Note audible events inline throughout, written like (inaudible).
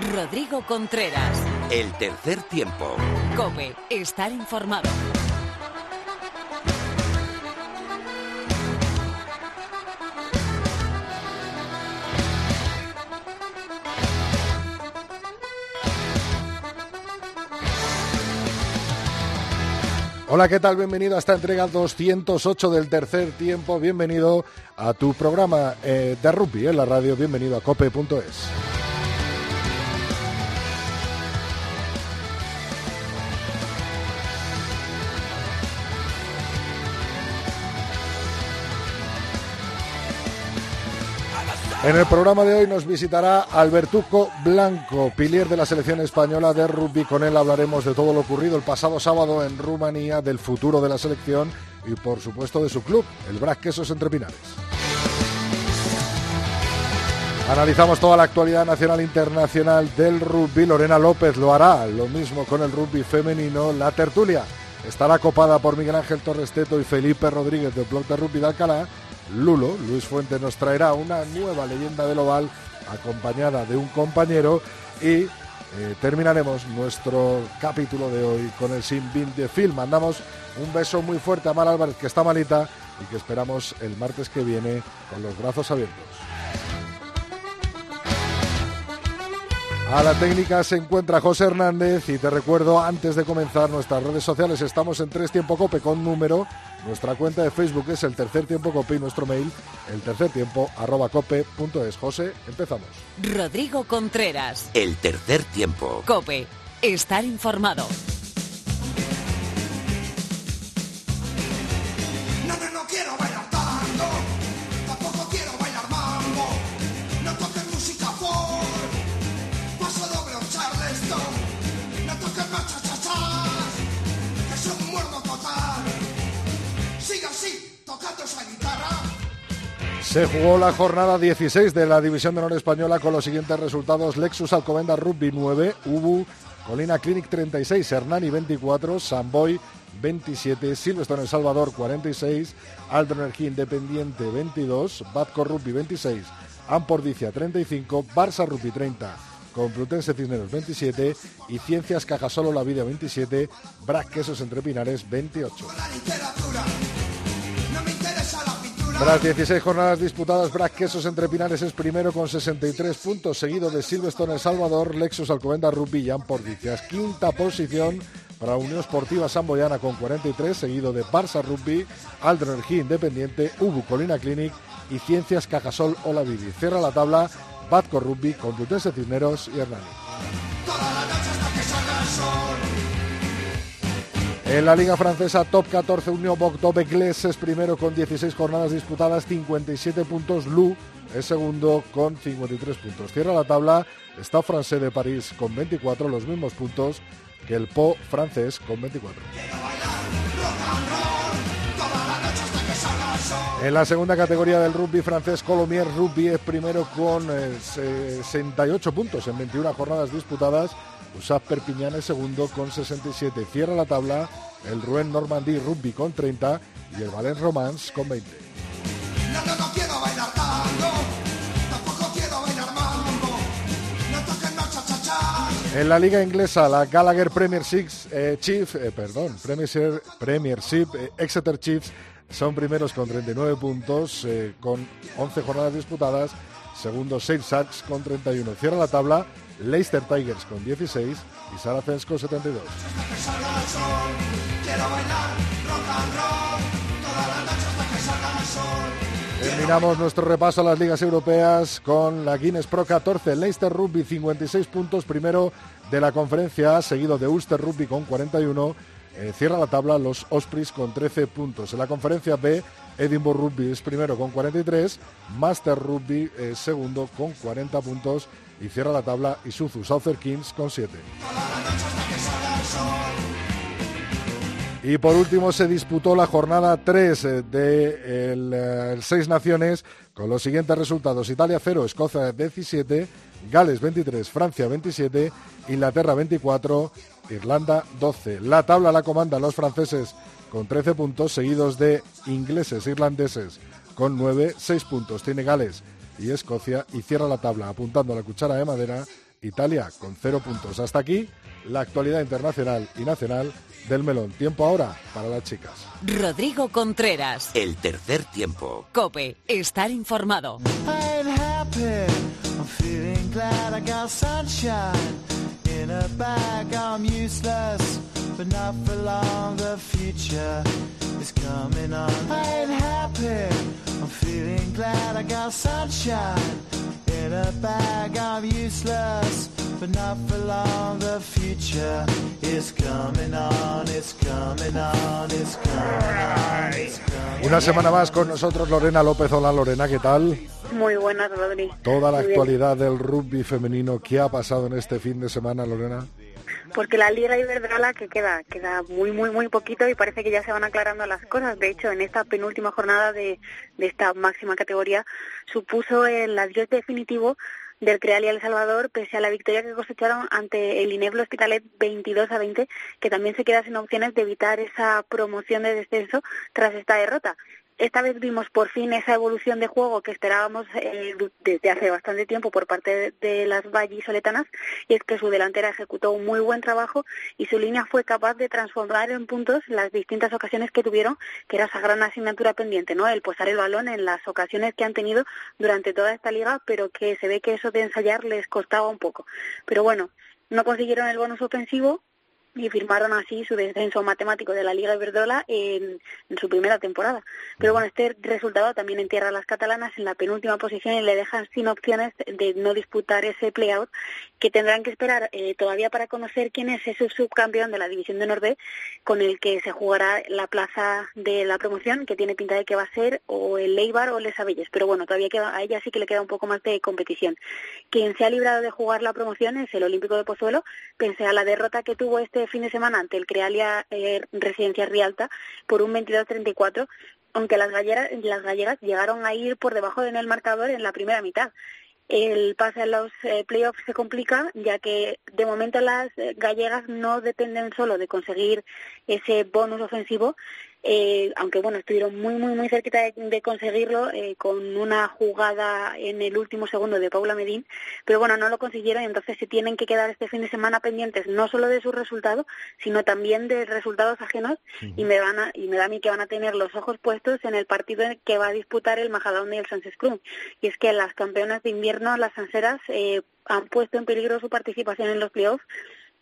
Rodrigo Contreras. El tercer tiempo. Cope, estar informado. Hola, ¿qué tal? Bienvenido a esta entrega 208 del tercer tiempo. Bienvenido a tu programa eh, de rugby en la radio. Bienvenido a cope.es. En el programa de hoy nos visitará Albertuco Blanco, pilier de la selección española de rugby. Con él hablaremos de todo lo ocurrido el pasado sábado en Rumanía, del futuro de la selección y, por supuesto, de su club, el Brac Quesos Entre Pinares. Analizamos toda la actualidad nacional e internacional del rugby. Lorena López lo hará, lo mismo con el rugby femenino. La tertulia estará copada por Miguel Ángel Torresteto y Felipe Rodríguez del blog de rugby de Alcalá Lulo, Luis Fuentes nos traerá una nueva leyenda del oval acompañada de un compañero y eh, terminaremos nuestro capítulo de hoy con el Sin de Film. Mandamos un beso muy fuerte a Mar Álvarez que está malita y que esperamos el martes que viene con los brazos abiertos. A la técnica se encuentra José Hernández y te recuerdo antes de comenzar nuestras redes sociales estamos en Tres Tiempo Cope con número nuestra cuenta de Facebook es el tercer tiempo cope y nuestro mail el tercer tiempo arroba cope.es. José, empezamos. Rodrigo Contreras. El tercer tiempo. Cope. Estar informado. Se jugó la jornada 16 de la División de Honor Española con los siguientes resultados. Lexus Alcomenda Rugby 9, Ubu Colina Clinic 36, Hernani 24, Samboy 27, Silverstone El Salvador 46, Aldo Energía Independiente 22, Batco Rugby 26, Ampordicia 35, Barça Rugby 30, Complutense Cisneros 27 y Ciencias Cajasolo La Vida 27, Brac Quesos Entre Pinares 28. Tras 16 jornadas disputadas, Brac Quesos Entre Pinares es primero con 63 puntos, seguido de Silverstone El Salvador, Lexus Alcobenda Rugby y Ampordicias. Quinta posición para Unión Esportiva Samboyana con 43, seguido de Barça Rugby, Aldro Energía Independiente, Ubu Colina Clinic y Ciencias Cajasol Olavidi. Cierra la tabla Batco Rugby, Complutense Cisneros y Hernani. En la Liga Francesa, Top 14, Unión Bordeaux-Bègles es primero con 16 jornadas disputadas, 57 puntos. Lou es segundo con 53 puntos. Cierra la tabla Stade Francés de París con 24, los mismos puntos que el Po francés con 24. En la segunda categoría del rugby francés, Colomier Rugby es primero con eh, 68 puntos en 21 jornadas disputadas. Usap Perpignan es segundo con 67. Cierra la tabla el Rouen Normandie Rugby con 30 y el Valence Romance con 20. No, no, no quiero bailar tango, tampoco quiero bailar mambo. No toques más cha-cha-chas. En la liga inglesa, la Gallagher Premiership eh, Chief, eh, perdón, Premiership, Premiership eh, Exeter Chiefs son primeros con 39 puntos, eh, con 11 jornadas disputadas. Segundo, Saint Sharks con 31. Cierra la tabla Leicester Tigers con 16 y Saracens con 72. Hasta que salga el sol, quiero bailar rock and roll. Toda la noche hasta que salga el sol. Terminamos nuestro repaso a las ligas europeas con la Guinness Pro 14, Leicester Rugby 56 puntos, primero de la conferencia, seguido de Ulster Rugby con 41. Eh, cierra la tabla los Ospreys con 13 puntos. En la conferencia B, Edinburgh Rugby es primero con 43, Master Rugby es segundo con 40 puntos y cierra la tabla Isuzu Southern Kings con 7. Y por último se disputó la jornada 3 de el, eh, el Seis Naciones con los siguientes resultados. Italia 0, Escocia 17, Gales 23, Francia 27, Inglaterra 24, Irlanda 12. La tabla la comandan los franceses con 13 puntos, seguidos de ingleses, irlandeses con 9, 6 puntos. Tiene Gales y Escocia y cierra la tabla apuntando a la cuchara de madera Italia con cero puntos. Hasta aquí la actualidad internacional y nacional del melón. Tiempo ahora para las chicas. Rodrigo Contreras. El tercer tiempo. Cope, estar informado. I'm feeling glad I got sunshine in a bag. I'm useless, but not for long. The future is coming on. It's coming on. It's coming on. It's coming Una semana más con nosotros Lorena López. Hola Lorena, ¿qué tal? Muy buenas, Rodri. Toda la Muy bien. actualidad del rugby femenino. ¿Qué ha pasado en este fin de semana, Lorena? Porque la Liga Iberdrola que queda, queda muy, muy, muy poquito y parece que ya se van aclarando las cosas. De hecho, en esta penúltima jornada de, de esta máxima categoría supuso el adiós definitivo del Creal y El Salvador, pese a la victoria que cosecharon ante el Ineblo Hospitalet 22 a 20, que también se queda sin opciones de evitar esa promoción de descenso tras esta derrota. Esta vez vimos por fin esa evolución de juego que esperábamos eh, desde hace bastante tiempo por parte de, de las vallisoletanas y es que su delantera ejecutó un muy buen trabajo y su línea fue capaz de transformar en puntos las distintas ocasiones que tuvieron, que era esa gran asignatura pendiente, ¿no? El posar el balón en las ocasiones que han tenido durante toda esta liga, pero que se ve que eso de ensayar les costaba un poco. Pero bueno, no consiguieron el bonus ofensivo y firmaron así su descenso matemático de la Liga Iberdrola en, en su primera temporada. Pero bueno, este resultado también entierra a las catalanas en la penúltima posición y le dejan sin opciones de no disputar ese playout que tendrán que esperar eh, todavía para conocer quién es ese subcampeón de la División de Norte con el que se jugará la plaza de la promoción, que tiene pinta de que va a ser o el Leibar o el Les Abelles. Pero bueno, todavía queda, a ella sí que le queda un poco más de competición. Quien se ha librado de jugar la promoción es el Olímpico de Pozuelo, pese a la derrota que tuvo este fin de semana ante el Crealia eh, Residencia Rialta por un 22-34, aunque las gallegas, las gallegas llegaron a ir por debajo en el marcador en la primera mitad. El pase a los eh, playoffs se complica, ya que de momento las eh, gallegas no dependen solo de conseguir ese bonus ofensivo, eh, aunque bueno, estuvieron muy, muy, muy cerquita de, de conseguirlo eh, con una jugada en el último segundo de Paula Medín, pero bueno, no lo consiguieron y entonces se tienen que quedar este fin de semana pendientes no solo de su resultado, sino también de resultados ajenos y me van a, y me da a mí que van a tener los ojos puestos en el partido que va a disputar el Majadahonda y el Sánchez Cruz. Y es que las campeonas de invierno, las sanseras, eh, han puesto en peligro su participación en los playoffs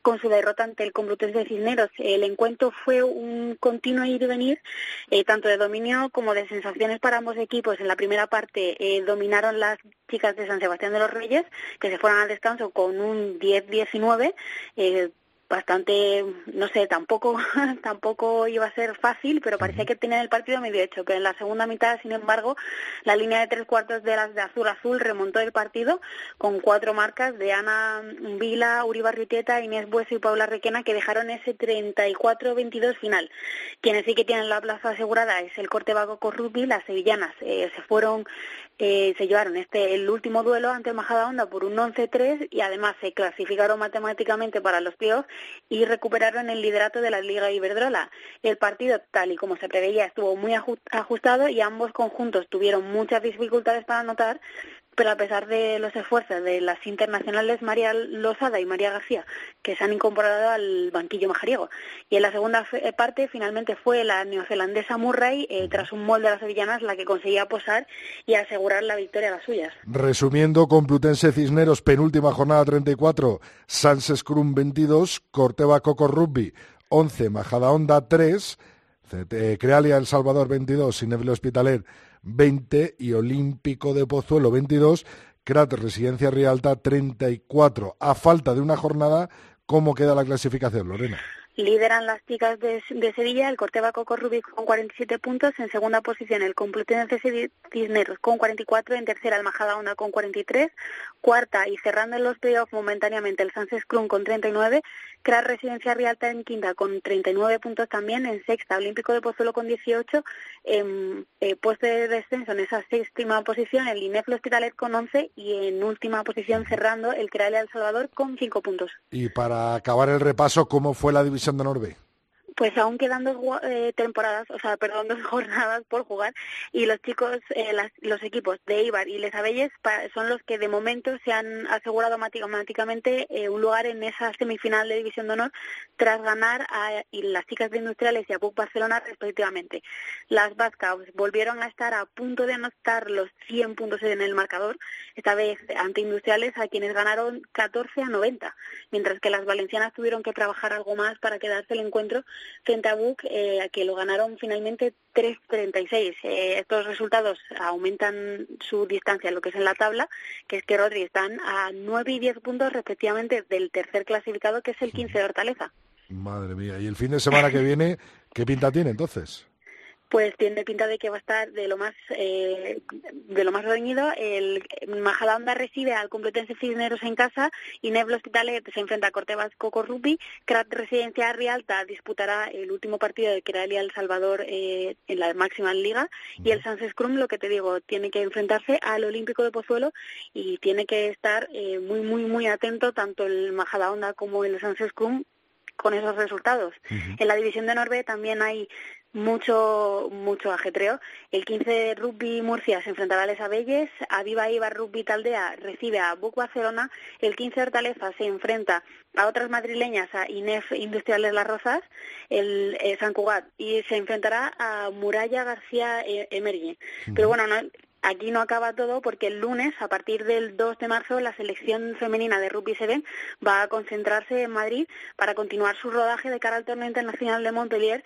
con su derrota ante el Complutense de Cisneros. El encuentro fue un continuo ir y venir, eh, tanto de dominio como de sensaciones para ambos equipos. En la primera parte eh, dominaron las chicas de San Sebastián de los Reyes, que se fueron al descanso con un 10-19. Eh, bastante, no sé, tampoco (laughs) tampoco iba a ser fácil, pero parecía que tenían el partido medio hecho. Pero en la segunda mitad, sin embargo, la línea de tres cuartos de las de azul azul remontó el partido con cuatro marcas de Ana Vila, Uri Barritieta, Inés Bueso y Paula Requena que dejaron ese 34-22 final. Quienes sí que tienen la plaza asegurada es el Corte Vago Rugby, las sevillanas eh, se fueron eh, se llevaron este el último duelo ante Majadahonda por un 11-3 y además se clasificaron matemáticamente para los playoffs y recuperaron el liderato de la Liga Iberdrola. El partido, tal y como se preveía, estuvo muy aju- ajustado y ambos conjuntos tuvieron muchas dificultades para anotar, pero a pesar de los esfuerzos de las internacionales María Losada y María García, que se han incorporado al banquillo majariego. Y en la segunda fe- parte, finalmente fue la neozelandesa Murray, eh, tras un molde de las sevillanas, la que conseguía posar y asegurar la victoria a las suyas. Resumiendo, Complutense Cisneros, penúltima jornada 34, Sans Scrum 22, Corteva Coco Rugby 11, Majadahonda 3, CT Crealia El Salvador 22, Ineble Hospitalet 20 y Olímpico de Pozuelo 22, Crat Residencia Rialta 34. A falta de una jornada, ¿cómo queda la clasificación, Lorena? Lideran las chicas de, Sevilla, el Corteva Coco Rubik con 47 puntos, en segunda posición el Complutense Cisneros con 44, en tercera el Majadahonda con 43, cuarta y cerrando en los playoffs momentáneamente el Sánchez Crun con 39, Cras Residencia Rialta en quinta con 39 puntos también, en sexta Olímpico de Pozuelo con 18, en eh, puesto de descenso en esa séptima posición el Ineflo Hospitalet con 11 y en última posición cerrando el Crealia El Salvador con 5 puntos. Y para acabar el repaso, ¿cómo fue la división de Norbe? Pues aún quedan dos eh, temporadas, o sea, perdón, (laughs) dos jornadas por jugar y los chicos, eh, las- los equipos de Ibar y Les Abelles son los que de momento se han asegurado matemáticamente eh, un lugar en esa semifinal de División de Honor tras ganar a y las chicas de Industriales y a PUC Barcelona respectivamente. Las Vascas volvieron a estar a punto de anotar los 100 puntos en el marcador, esta vez ante Industriales a quienes ganaron 14 a 90, mientras que las valencianas tuvieron que trabajar algo más para quedarse el encuentro frente a Buc, eh, que lo ganaron finalmente 3-36. Eh, estos resultados aumentan su distancia lo que es en la tabla, que es que Rodri están a 9 y 10 puntos respectivamente del tercer clasificado, que es el 15 de Hortaleza. Madre mía. ¿Y el fin de semana que viene qué pinta tiene entonces? Pues tiene pinta de que va a estar de lo más eh, de lo más reñido. El Majadahonda recibe al Complutense Cisneros en casa y Neblo Hospitalet se enfrenta a Cortebas Coco Rugby. Crat Residencia Rialta disputará el último partido de Queralia El Salvador eh, en la máxima liga y el Sans Scrum, lo que te digo, tiene que enfrentarse al Olímpico de Pozuelo y tiene que estar eh, muy muy muy atento tanto el Majadahonda como el Sans Scrum con esos resultados. En la división de Norbe también hay mucho mucho ajetreo. El 15 de Rugby Murcia se enfrentará a Les Abelles, Aviva Ibar Rugby Taldea recibe a Buc Barcelona, el 15 de Hortaleza se enfrenta a otras madrileñas, a INEF Industriales Las Rozas, el eh, San Cugat, y se enfrentará a Muralla García eh. Pero bueno, no, Aquí no acaba todo porque el lunes, a partir del 2 de marzo, la selección femenina de Rugby 7 va a concentrarse en Madrid para continuar su rodaje de cara al torneo internacional de Montpellier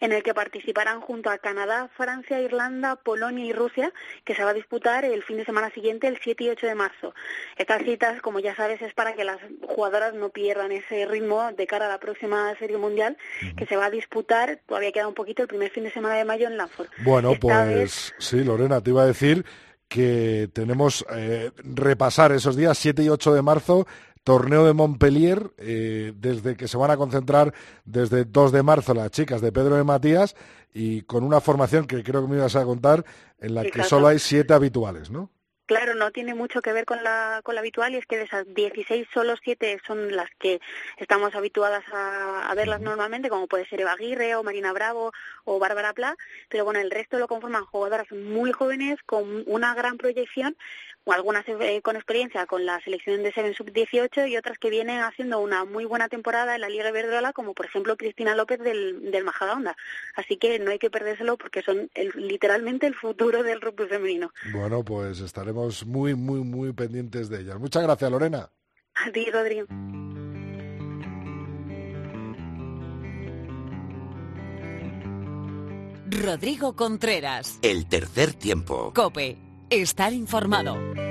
en el que participarán junto a Canadá, Francia, Irlanda, Polonia y Rusia, que se va a disputar el fin de semana siguiente, el 7 y 8 de marzo. Estas citas, como ya sabes, es para que las jugadoras no pierdan ese ritmo de cara a la próxima Serie Mundial, que se va a disputar, todavía queda un poquito, el primer fin de semana de mayo en Lanford. Bueno, Esta pues vez- sí, Lorena, te iba a decir que tenemos eh, repasar esos días 7 y 8 de marzo, torneo de Montpellier, eh, desde que se van a concentrar desde 2 de marzo las chicas de Pedro de Matías y con una formación que creo que me ibas a contar en la que solo hay siete habituales, ¿no? Claro, no tiene mucho que ver con la, con la habitual y es que de esas 16 solo 7 son las que estamos habituadas a, a verlas normalmente, como puede ser Eva Aguirre o Marina Bravo o Bárbara Pla, pero bueno, el resto lo conforman jugadoras muy jóvenes con una gran proyección, o algunas eh, con experiencia con la selección de Seven Sub-18 y otras que vienen haciendo una muy buena temporada en la Liga Iberdrola, como por ejemplo Cristina López del, del Majadahonda. Así que no hay que perdérselo porque son el- literalmente el futuro del rugby femenino. Bueno, pues estaremos muy, muy, muy pendientes de ellas. Muchas gracias, Lorena. A ti, Rodrigo. Rodrigo Contreras. El tercer tiempo. Cope. Estar informado.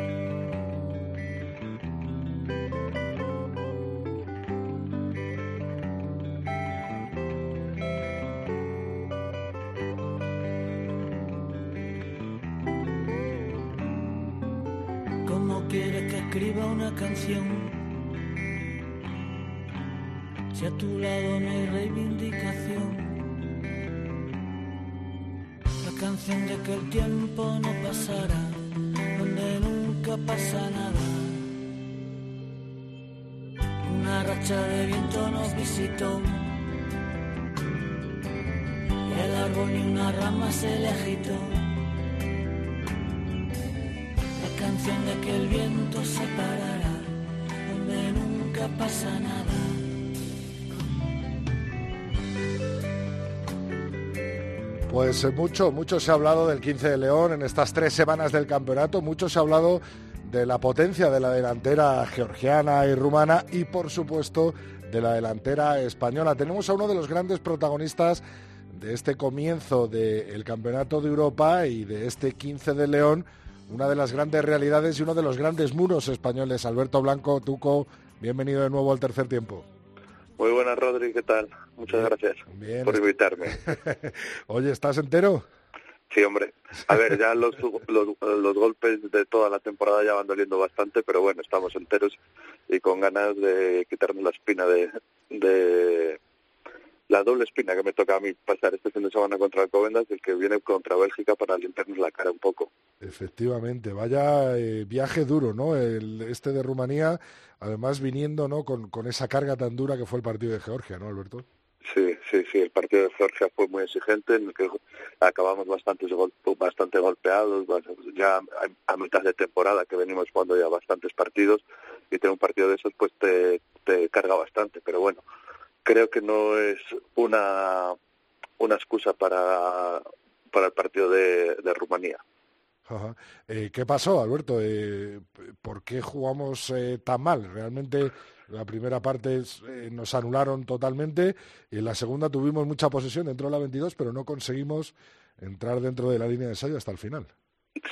Pues eh, mucho, mucho se ha hablado del 15 de León en estas tres semanas del campeonato, mucho se ha hablado de la potencia de la delantera georgiana y rumana y por supuesto de la delantera española. Tenemos a uno de los grandes protagonistas de este comienzo del Campeonato de Europa y de este 15 de León, una de las grandes realidades y uno de los grandes muros españoles. Alberto Blanco, Tuco, bienvenido de nuevo al tercer tiempo. Muy buenas, Rodri, ¿qué tal? Muchas gracias Bien. por invitarme. (laughs) Oye, ¿estás entero? Sí, hombre. A ver, ya los, los, los golpes de toda la temporada ya van doliendo bastante, pero bueno, estamos enteros y con ganas de quitarnos la espina de, de la doble espina que me toca a mí pasar este fin de semana contra Alcobendas y el que viene contra Bélgica para limpiarnos la cara un poco. Efectivamente, vaya eh, viaje duro, ¿no? El, este de Rumanía, además viniendo, ¿no? Con, con esa carga tan dura que fue el partido de Georgia, ¿no, Alberto? Sí, sí, sí, el partido de Georgia fue muy exigente, en el que acabamos bastante, bastante golpeados, ya a, mitad de temporada que venimos jugando ya bastantes partidos y tener un partido de esos pues te, te carga bastante, pero bueno, creo que no es una, una excusa para, para el partido de, Rumanía. Eh, ¿Qué pasó, Alberto? Eh, ¿Por qué jugamos eh, tan mal? Realmente la primera parte nos anularon totalmente y en la segunda tuvimos mucha posesión dentro de la 22, pero no conseguimos entrar dentro de la línea de ensayo hasta el final.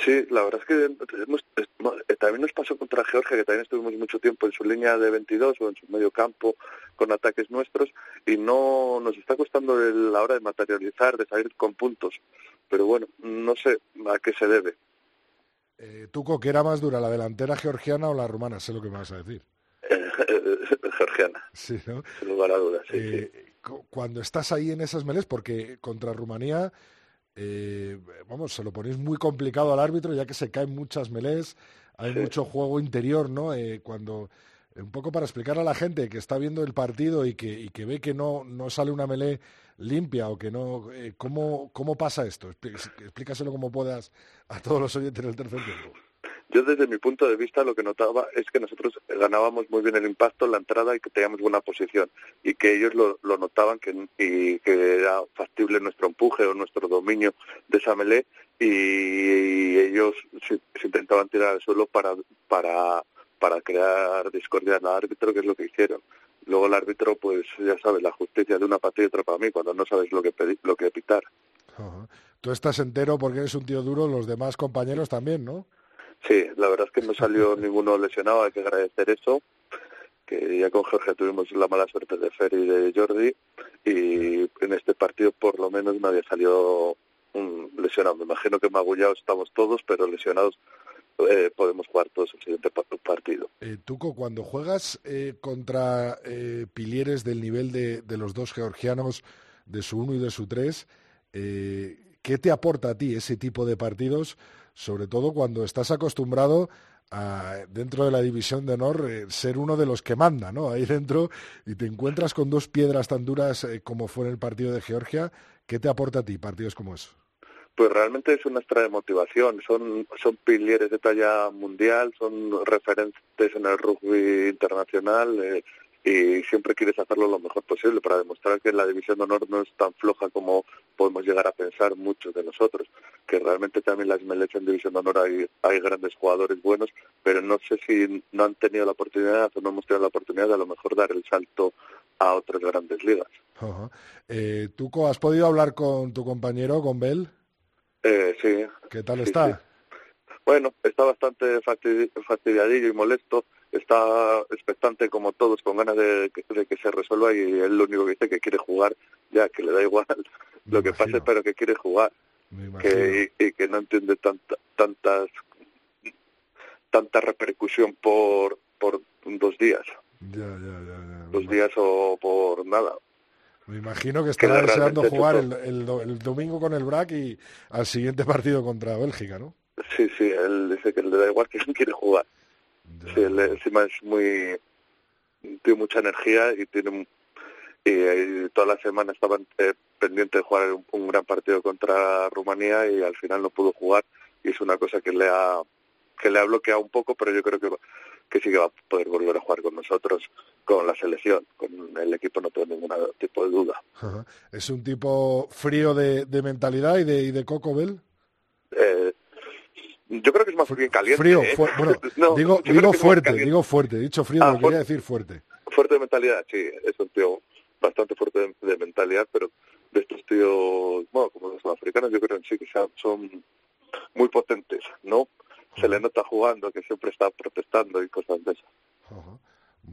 Sí, la verdad es que también nos pasó contra Georgia, que también estuvimos mucho tiempo en su línea de 22 o en su medio campo con ataques nuestros y no nos está costando la hora de materializar, de salir con puntos. Pero bueno, no sé a qué se debe. Eh, Tuco, ¿qué era más dura, la delantera georgiana o la rumana? Sé lo que me vas a decir. (laughs) georgiana. Sí, ¿no? Sin lugar a dudas, sí, eh, Cuando estás ahí en esas meles, porque contra Rumanía, eh, vamos, se lo ponéis muy complicado al árbitro, ya que se caen muchas melés, hay mucho juego interior, ¿no? Eh, cuando un poco para explicar a la gente que está viendo el partido y que, y que ve que no, no sale una melé limpia o que no... Eh, ¿cómo, ¿Cómo pasa esto? Explícaselo como puedas a todos los oyentes del tercer tiempo. Yo desde mi punto de vista lo que notaba es que nosotros ganábamos muy bien el impacto en la entrada y que teníamos buena posición y que ellos lo, notaban que, y que era factible nuestro empuje o nuestro dominio de esa melé y, ellos se, intentaban tirar al suelo para, para, para crear discordia al árbitro, que es lo que hicieron. Luego el árbitro, pues ya sabes, la justicia de una partida y otra para mí, cuando no sabes lo que, pedir, lo que pitar. Tú estás entero porque eres un tío duro, los demás compañeros también, ¿no? Sí, la verdad es que no salió (laughs) ninguno lesionado, hay que agradecer eso, que ya con Jorge tuvimos la mala suerte de Fer y de Jordi, y en este partido por lo menos nadie salió lesionado. Me imagino que magullados estamos todos, pero lesionados eh, podemos jugar todos el siguiente partido. Eh, Tuco, cuando juegas eh, contra eh, pilieres del nivel de, de, los dos georgianos, de su 1 y de su 3, ¿qué te aporta a ti ese tipo de partidos? sobre todo cuando estás acostumbrado a, dentro de la división de honor, eh, ser uno de los que manda, ¿no? Ahí dentro, y te encuentras con dos piedras tan duras eh, como fue en el partido de Georgia, ¿qué te aporta a ti partidos como eso? Pues realmente es una extra de motivación, son, son pilieres de talla mundial, son referentes en el rugby internacional, eh, y siempre quieres hacerlo lo mejor posible para demostrar que la división de honor no es tan floja como podemos llegar a pensar muchos de nosotros, que realmente también las MLS en división de honor hay, hay grandes jugadores buenos, pero no sé si no han tenido la oportunidad o no hemos tenido la oportunidad de a lo mejor dar el salto a otras grandes ligas. eh, ¿Tú has podido hablar con tu compañero, con Bell? Eh, sí. ¿Qué tal está? Bueno, está bastante fastidiadillo y molesto está expectante como todos, con ganas de, que se resuelva y él lo único que dice que quiere jugar, ya que le da igual (laughs) lo que pase, pero que quiere jugar que, y, que no entiende tanta, tantas tanta repercusión por por dos días. Dos días o por nada. Me imagino que estará deseando jugar el, el, domingo con el BRAC y al siguiente partido contra Bélgica, ¿no? Sí, sí, él dice que le da igual que (laughs) quiere jugar. Sí, él encima es muy... tiene mucha energía y tiene... Y, toda la semana estaba eh, pendiente de jugar un, gran partido contra Rumanía y al final no pudo jugar y es una cosa que le ha que le ha bloqueado un poco, pero yo creo que, que sí que va a poder volver a jugar con nosotros, con la selección, con el equipo no tengo ningún tipo de duda. ¿Es un tipo frío de, de mentalidad y de, y de Coco Bell? Eh, yo creo que es más bien caliente. Frío, ¿eh? bueno, (laughs) digo, digo fuerte, digo fuerte, dicho frío, ah, quería decir fuerte. Fuerte de mentalidad, sí, es un tío bastante fuerte de, mentalidad, pero de estos tíos, bueno, como los sudafricanos, yo creo que sí que son muy potentes, ¿no? Se le nota jugando, que siempre está protestando y cosas de esas.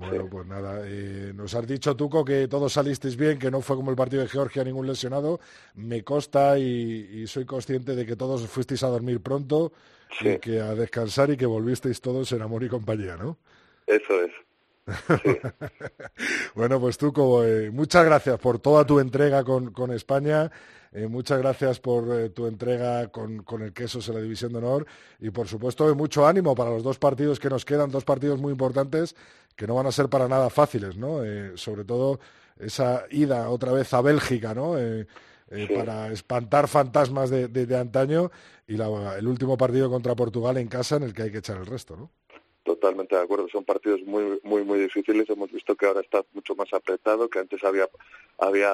Bueno, pues nada, eh, nos has dicho, Tuco, que todos salisteis bien, que no fue como el partido de Georgia, ningún lesionado. Me consta y, soy consciente de que todos fuisteis a dormir pronto, y que a descansar y que volvisteis todos en amor y compañía, ¿no? Eso es. (laughs) bueno, pues tú, como, eh, muchas gracias por toda tu entrega con, con España. Eh, muchas gracias por eh, tu entrega con, con, el quesos en la División de Honor y, por supuesto, mucho ánimo para los dos partidos que nos quedan, dos partidos muy importantes que no van a ser para nada fáciles, ¿no? Eh, sobre todo esa ida otra vez a Bélgica, ¿no? Sí. Para espantar fantasmas de, de, de antaño y la, el último partido contra Portugal en casa en el que hay que echar el resto, ¿no? Totalmente de acuerdo, son partidos muy muy muy difíciles. Hemos visto que ahora está mucho más apretado, que antes había había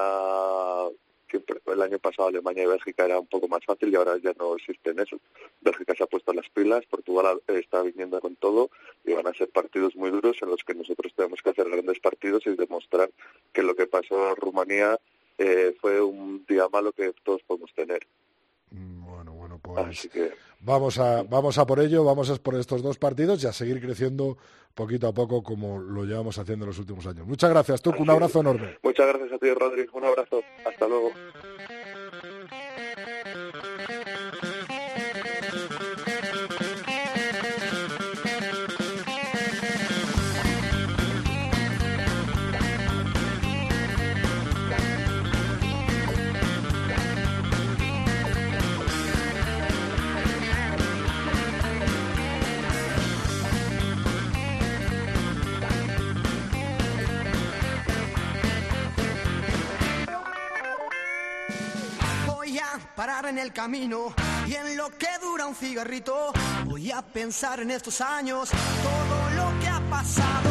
que el año pasado Alemania y Bélgica era un poco más fácil y ahora ya no existen eso. Bélgica se ha puesto las pilas, Portugal está viniendo con todo y van a ser partidos muy duros en los que nosotros tenemos que hacer grandes partidos y demostrar que lo que pasó en Rumanía eh, fue un día malo que todos podemos tener. Bueno, bueno, pues que... vamos, a, vamos a por ello, vamos a por estos dos partidos y a seguir creciendo poquito a poco como lo llevamos haciendo en los últimos años. Muchas gracias, Tuc, un abrazo enorme. Muchas gracias a ti, Rodri, un abrazo, hasta luego. En el camino y en lo que dura un cigarrito voy a pensar en estos años todo lo que ha pasado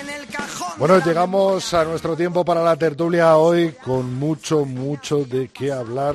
en el cajón. Bueno, llegamos a nuestro tiempo para la tertulia hoy con mucho, mucho de qué hablar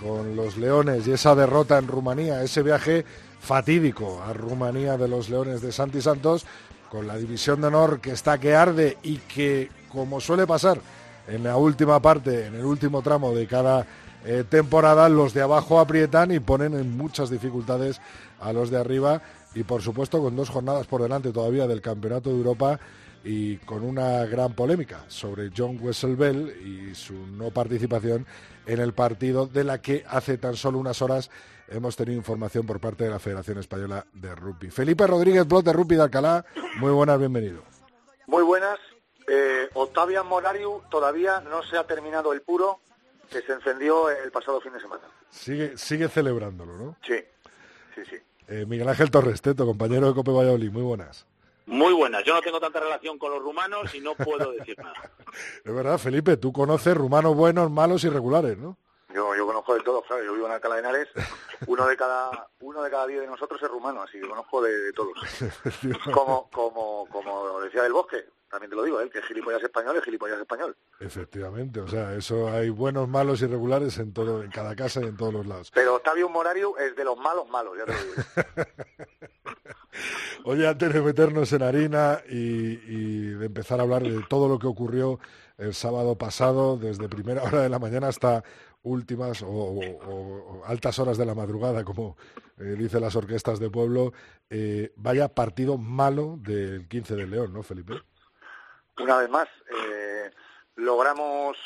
con los Leones y esa derrota en Rumanía, ese viaje fatídico a Rumanía de los Leones de Santi Santos con la división de honor que está que arde y que, como suele pasar en la última parte, en el último tramo de cada eh, temporada, los de abajo aprietan y ponen en muchas dificultades a los de arriba y por supuesto con dos jornadas por delante todavía del Campeonato de Europa y con una gran polémica sobre John Wesselbell y su no participación en el partido de la que hace tan solo unas horas hemos tenido información por parte de la Federación Española de Rugby. Felipe Rodríguez, blog de Rugby de Alcalá, muy buenas, bienvenido. Muy buenas. Eh, Octavian todavía no se ha terminado el puro que se encendió el pasado fin de semana. Sigue, sigue celebrándolo, ¿no? Sí, sí, sí. Eh, Miguel Ángel Torresteto, compañero de Cope Valladolid, muy buenas. Muy buenas. Yo no tengo tanta relación con los rumanos y no puedo decir nada. (laughs) es verdad, Felipe, tú conoces rumanos buenos, malos y regulares, ¿no? Yo, yo conozco de todo, claro. Yo vivo en Alcalá de Henares. Uno de cada uno de cada diez de nosotros es rumano, así que conozco de, de todos. (laughs) como, como, como decía del Bosque, también te lo digo, ¿eh? que gilipollas español es gilipollas español. Efectivamente, o sea, eso hay buenos, malos y regulares en todo, en cada casa y en todos los lados. Pero Octavio Morario es de los malos malos, ya te lo digo. (laughs) Oye, antes de meternos en harina y, y de empezar a hablar de todo lo que ocurrió el sábado pasado, desde primera hora de la mañana hasta últimas o, o, o, altas horas de la madrugada, como eh, dicen las orquestas de pueblo, eh, vaya partido malo del 15 de León, ¿no, Felipe? Una vez más, eh, logramos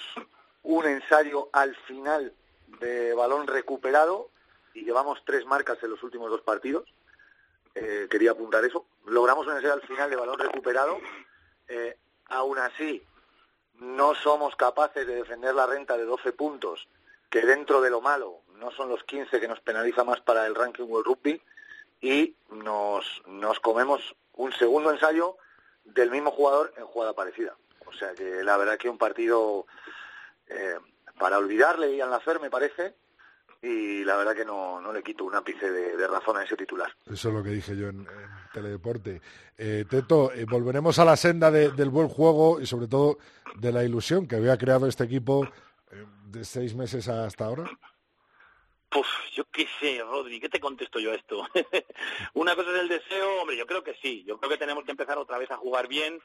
un ensayo al final de balón recuperado y llevamos tres marcas en los últimos dos partidos. Eh, quería apuntar eso. Logramos un ensayo al final de balón recuperado. Eh, aún así, no somos capaces de defender la renta de 12 puntos, que dentro de lo malo no son los 15 que nos penaliza más para el ranking World Rugby, y nos, nos comemos un segundo ensayo del mismo jugador en jugada parecida. O sea que la verdad que un partido eh, para olvidarle y Lafer me parece, y la verdad que no, no le quito un ápice de, razón a ese titular. Eso es lo que dije yo en, Teledeporte. Eh, Teto, eh, volveremos a la senda de, del buen juego y sobre todo de la ilusión que había creado este equipo eh, de seis meses hasta ahora. Pues yo qué sé, Rodri, ¿qué te contesto yo a esto? (laughs) Una cosa es el deseo, hombre, yo creo que sí, yo creo que tenemos que empezar otra vez a jugar bien.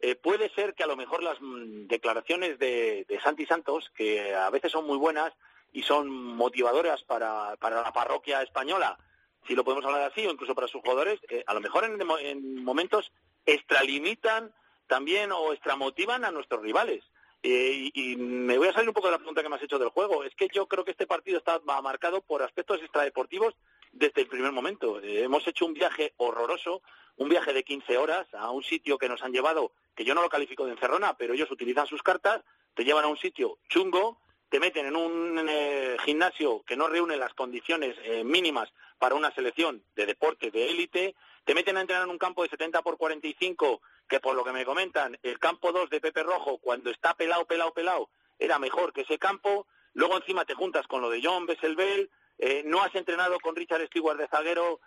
Eh, puede ser que a lo mejor las mm, declaraciones de, de Santi Santos, que a veces son muy buenas y son motivadoras para, para la parroquia española, si lo podemos hablar así, o incluso para sus jugadores, eh, a lo mejor en momentos extralimitan también o extramotivan a nuestros rivales. Eh, y, me voy a salir un poco de la pregunta que me has hecho del juego. Es que yo creo que este partido está marcado por aspectos extradeportivos desde el primer momento. Eh, hemos hecho un viaje horroroso, un viaje de 15 horas a un sitio que nos han llevado, que yo no lo califico de encerrona, pero ellos utilizan sus cartas, te llevan a un sitio chungo, te meten en un eh, gimnasio que no reúne las condiciones eh, mínimas para una selección de deporte de élite, te meten a entrenar en un campo de 70 por 45, que por lo que me comentan, el campo 2 de Pepe Rojo, cuando está pelado, pelado, pelado, era mejor que ese campo, luego encima te juntas con lo de John Besselbel, eh, no has entrenado con Richard Stewart de zaguero,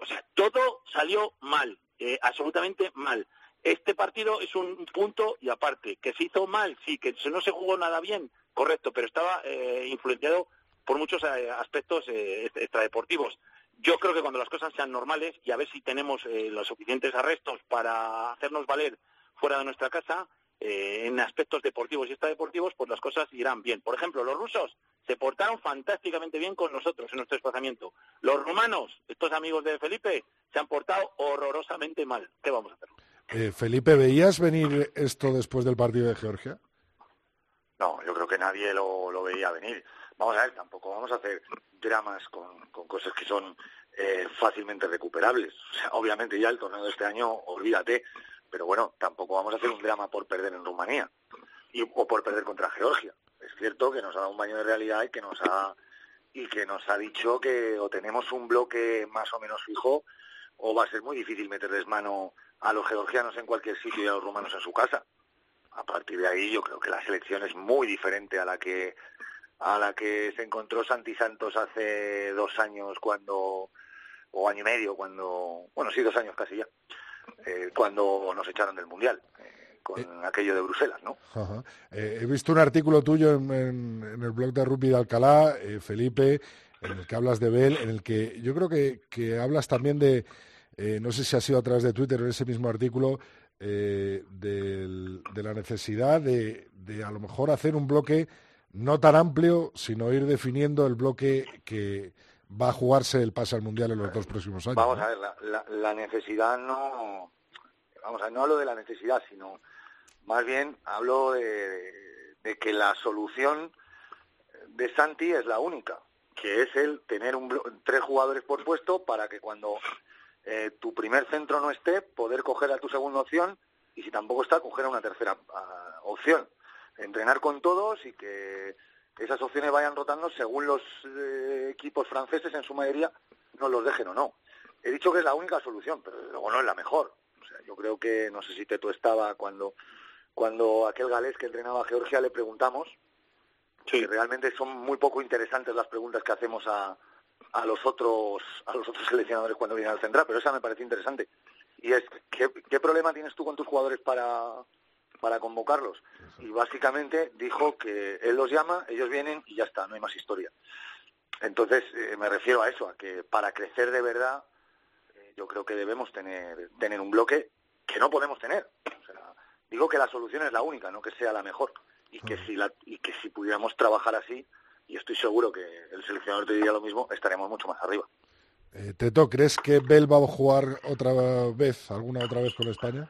o sea, todo salió mal, absolutamente mal. Este partido es un punto y aparte, que se hizo mal, sí, que no se jugó nada bien, correcto, pero estaba eh, influenciado por muchos eh, aspectos eh, extradeportivos. Yo creo que cuando las cosas sean normales y a ver si tenemos los suficientes arrestos para hacernos valer fuera de nuestra casa, en aspectos deportivos y extradeportivos, pues las cosas irán bien. Por ejemplo, los rusos se portaron fantásticamente bien con nosotros en nuestro desplazamiento. Los rumanos, estos amigos de Felipe, se han portado horrorosamente mal. ¿Qué vamos a hacer? Felipe, ¿veías venir esto después del partido de Georgia? No, yo creo que nadie lo, veía venir. Vamos a ver, tampoco vamos a hacer dramas con, cosas que son eh, fácilmente recuperables. O sea, obviamente ya el torneo de este año, olvídate, pero bueno, tampoco vamos a hacer un drama por perder en Rumanía y, o por perder contra Georgia. Es cierto que nos ha dado un baño de realidad y que nos ha y que nos ha dicho que o tenemos un bloque más o menos fijo o va a ser muy difícil meterles mano a los georgianos en cualquier sitio y a los rumanos en su casa a partir de ahí yo creo que la selección es muy diferente a la que a la que se encontró Santi Santos hace dos años cuando o año y medio cuando bueno sí dos años casi ya eh, cuando nos echaron del mundial eh, con eh. aquello de Bruselas no he visto un artículo tuyo en, el blog de Rugby de Alcalá Felipe en el que hablas de Bell en el que yo creo que, que hablas también de no sé si ha sido a través de Twitter en ese mismo artículo eh, de la necesidad de, a lo mejor hacer un bloque no tan amplio, sino ir definiendo el bloque que va a jugarse el pase al mundial en los dos próximos años. Vamos a ver, la, necesidad no, vamos a ver, no hablo de la necesidad, sino más bien hablo de, de que la solución de Santi es la única, que es el tener un tres jugadores por puesto para que cuando eh, tu primer centro no esté, poder coger a tu segunda opción y si tampoco está, coger a una tercera opción. Entrenar con todos y que esas opciones vayan rotando según los eh, equipos franceses en su mayoría no los dejen o no. He dicho que es la única solución, pero luego no es la mejor. O sea, yo creo que, no sé si Teto estaba cuando, cuando aquel galés que entrenaba a Georgia le preguntamos, que realmente son muy poco interesantes las preguntas que hacemos a, a los otros a los otros (laughs) seleccionadores cuando vienen al central, pero esa me parece interesante. Y es, ¿qué, qué problema tienes tú con tus jugadores para, para convocarlos? Y básicamente dijo que él los llama, ellos vienen y ya está, no hay más historia. Entonces, eh, me refiero a eso, a que para crecer de verdad, eh, yo creo que debemos tener, tener un bloque que no podemos tener. O sea, digo que la solución es la única, no que sea la mejor. Y que si, la, y que si pudiéramos trabajar así, y estoy seguro que el seleccionador te diría lo mismo, estaremos mucho más arriba. Eh, Teto, ¿crees que Bell va a jugar otra vez, alguna otra vez con España?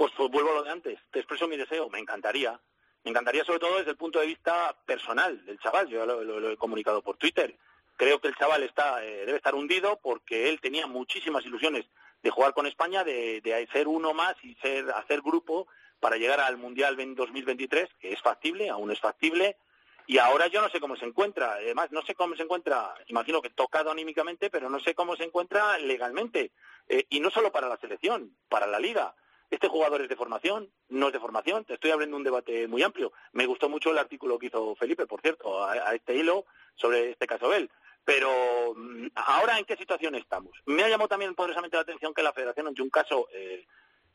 Pues, pues, vuelvo a lo de antes, te expreso mi deseo, me encantaría. Me encantaría sobre todo desde el punto de vista personal del chaval, yo lo, he comunicado por Twitter. Creo que el chaval está, eh, debe estar hundido porque él tenía muchísimas ilusiones de jugar con España, de, de ser uno más y ser, hacer grupo para llegar al Mundial 2023, que es factible, aún es factible, y ahora yo no sé cómo se encuentra. Además, no sé cómo se encuentra, imagino que tocado anímicamente, pero no sé cómo se encuentra legalmente. Eh, y no solo para la selección, para la liga. Este jugador es de formación, no es de formación. Te estoy abriendo un debate muy amplio. Me gustó mucho el artículo que hizo Felipe, por cierto, a, este hilo sobre este caso Bell. Pero mm, ahora, ¿en qué situación estamos? Me ha llamado también poderosamente la atención que la Federación, ante un caso eh,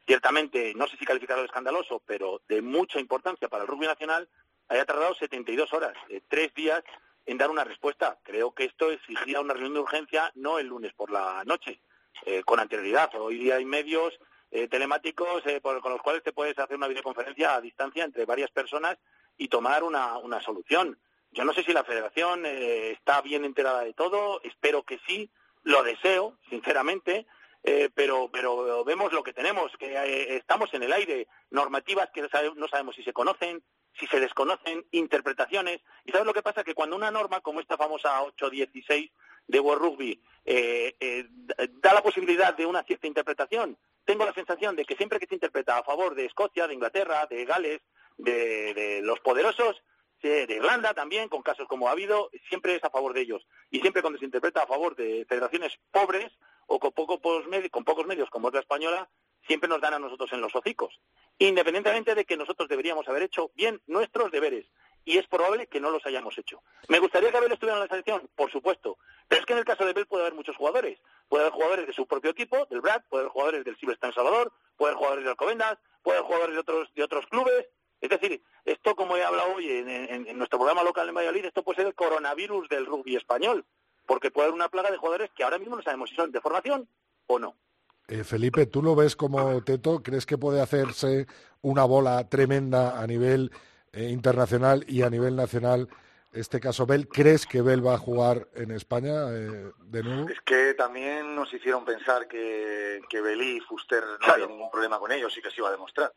ciertamente, no sé si calificarlo de escandaloso, pero de mucha importancia para el rugby nacional, haya tardado 72 horas, eh, tres días en dar una respuesta. Creo que esto exigía una reunión de urgencia no el lunes por la noche, eh, con anterioridad. Hoy día hay medios eh, telemáticos con los cuales te puedes hacer una videoconferencia a distancia entre varias personas y tomar una, una solución. Yo no sé si la federación está bien enterada de todo, espero que sí, lo deseo, sinceramente, eh, pero, pero vemos lo que tenemos, que eh, estamos en el aire, normativas que no sabemos si se conocen, si se desconocen interpretaciones. ¿Y sabes lo que pasa? Que cuando una norma como esta famosa 816 de World Rugby eh, eh, da la posibilidad de una cierta interpretación, tengo la sensación de que siempre que se interpreta a favor de Escocia, de Inglaterra, de Gales, de, los poderosos, de, Irlanda también, con casos como ha habido, siempre es a favor de ellos. Y siempre cuando se interpreta a favor de federaciones pobres o con, con pocos medios como es la española, siempre nos dan a nosotros en los hocicos. Independientemente de que nosotros deberíamos haber hecho bien nuestros deberes. Y es probable que no los hayamos hecho. ¿Me gustaría que Abel estuviera en la selección? Por supuesto. Pero es que en el caso de Abel puede haber muchos jugadores. Puede haber jugadores de su propio equipo, del BRAC, puede haber jugadores del Silvestre en Salvador, puede haber jugadores de Alcobendas, puede haber jugadores de otros, de otros clubes. Es decir, esto, como he hablado hoy en, en- nuestro programa local en Valladolid, esto puede ser el coronavirus del rugby español. Porque puede haber una plaga de jugadores que ahora mismo no sabemos si son de formación o no. Eh, Felipe, ¿tú lo ves como Teto? ¿Crees que puede hacerse una bola tremenda a nivel eh, internacional y a nivel nacional? Este caso Bell, ¿crees que Bell va a jugar en España eh, de nuevo? Es que también nos hicieron pensar que, que Belí y Fuster no había ningún problema con ellos y que se iba a demostrar.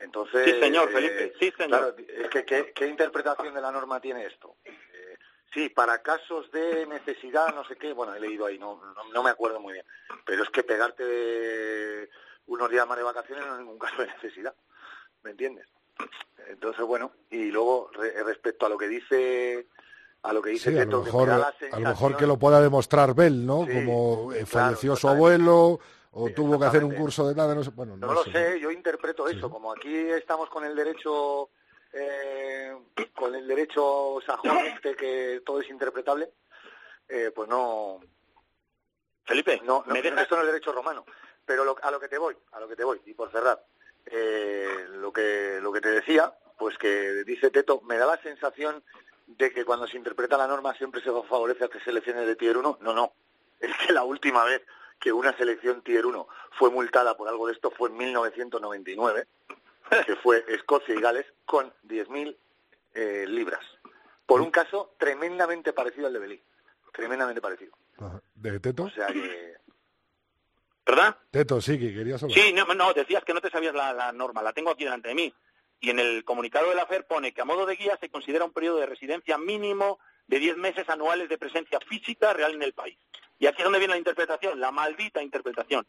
Entonces, Sí, señor, eh, Felipe, sí, señor. claro, es que ¿qué, qué interpretación de la norma tiene esto? Eh, sí, para casos de necesidad, no sé qué, bueno, he leído ahí, no, no, no me acuerdo muy bien, pero es que pegarte unos días más de vacaciones no es ningún caso de necesidad, ¿me entiendes? Entonces, bueno, y luego re- respecto a lo que dice a lo que dice Sí, a Teto, lo que mejor, me da la a lo mejor que lo pueda demostrar Bell, ¿no? Sí, Como eh, claro, falleció su abuelo o tuvo que hacer un curso de nada, no sé. Bueno, no, No lo sé. sé, yo interpreto eso. Como aquí estamos con el derecho, eh, con el derecho sajón este que todo es interpretable, eh, pues no. Felipe, no, no, ¿me dejas? esto no es derecho romano. Pero lo- a lo que te voy, a lo que te voy, y por cerrar, eh, lo que lo que te decía, pues que dice Teto, me da la sensación de que cuando se interpreta la norma siempre se favorece a que selecciones de tier 1. No, no. (laughs) Es que la última vez que una selección tier 1 fue multada por algo de esto fue en 1999, (laughs) que fue Escocia y Gales con 10.000 eh, libras. Por un caso tremendamente parecido al de Belí. Tremendamente parecido. ¿De Teto? O sea que... ¿Verdad? Teto, sí, que querías hablar. Sí, no, no, decías que no te sabías la, la norma, la tengo aquí delante de mí. Y en el comunicado de la FER pone que a modo de guía se considera un periodo de residencia mínimo de 10 meses anuales de presencia física real en el país. Y aquí es donde viene la interpretación, la maldita interpretación.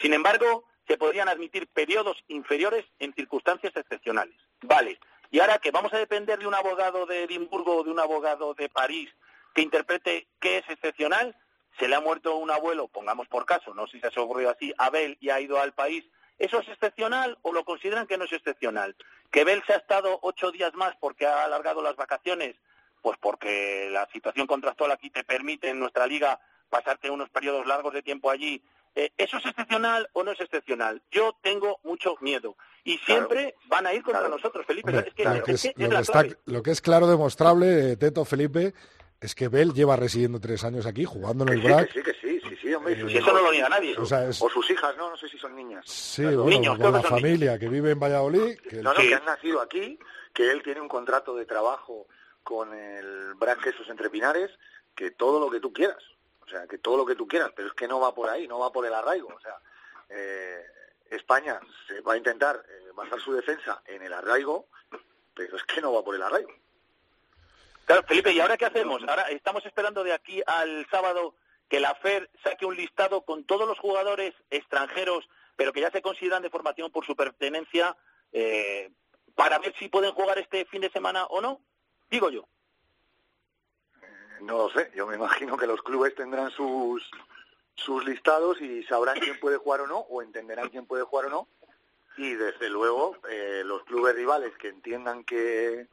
Sin embargo, se podrían admitir periodos inferiores en circunstancias excepcionales. Vale. Y ahora que vamos a depender de un abogado de Edimburgo o de un abogado de París que interprete qué es excepcional, se le ha muerto un abuelo, pongamos por caso, no sé si se ha ocurrido así, a Bell y ha ido al país, ¿eso es excepcional o lo consideran que no es excepcional? ¿Que Bell se ha estado ocho días más porque ha alargado las vacaciones? Pues porque la situación contractual aquí te permite en nuestra liga pasarte unos periodos largos de tiempo allí. Eh, ¿Eso es excepcional o no es excepcional? Yo tengo mucho miedo. Y siempre van a ir contra nosotros, Felipe. Hombre, es que, lo, es que es, que es lo que la está- clave. lo que es claro, demostrable, eh, Teto, Felipe, es que Bell lleva residiendo tres años aquí, jugando en el Sí, BRAC. que sí, que sí, sí, sí, hombre. y Eh, eso no lo niega nadie. O sea, es- O sus hijas, no, no sé si son niñas. Sí, bueno, Niños, con la que familia que vive en Valladolid. que No, no, Sí. que han nacido aquí, que él tiene un contrato de trabajo con el BRAC Jesús Entre Pinares, que todo lo que tú quieras. O sea, que todo lo que tú quieras, pero es que no va por ahí, no va por el arraigo. O sea, eh, España se va a intentar eh, basar su defensa en el arraigo, pero es que no va por el arraigo. Claro, Felipe, ¿y ahora qué hacemos? Ahora estamos esperando de aquí al sábado que la FER saque un listado con todos los jugadores extranjeros, pero que ya se consideran de formación por su pertenencia, eh, para ver si pueden jugar este fin de semana o no. Digo yo. No lo sé, yo me (laughs) imagino que los clubes tendrán sus sus listados y sabrán quién puede jugar o no, o entenderán quién puede jugar o no. Y desde luego, eh, los clubes rivales que entiendan que,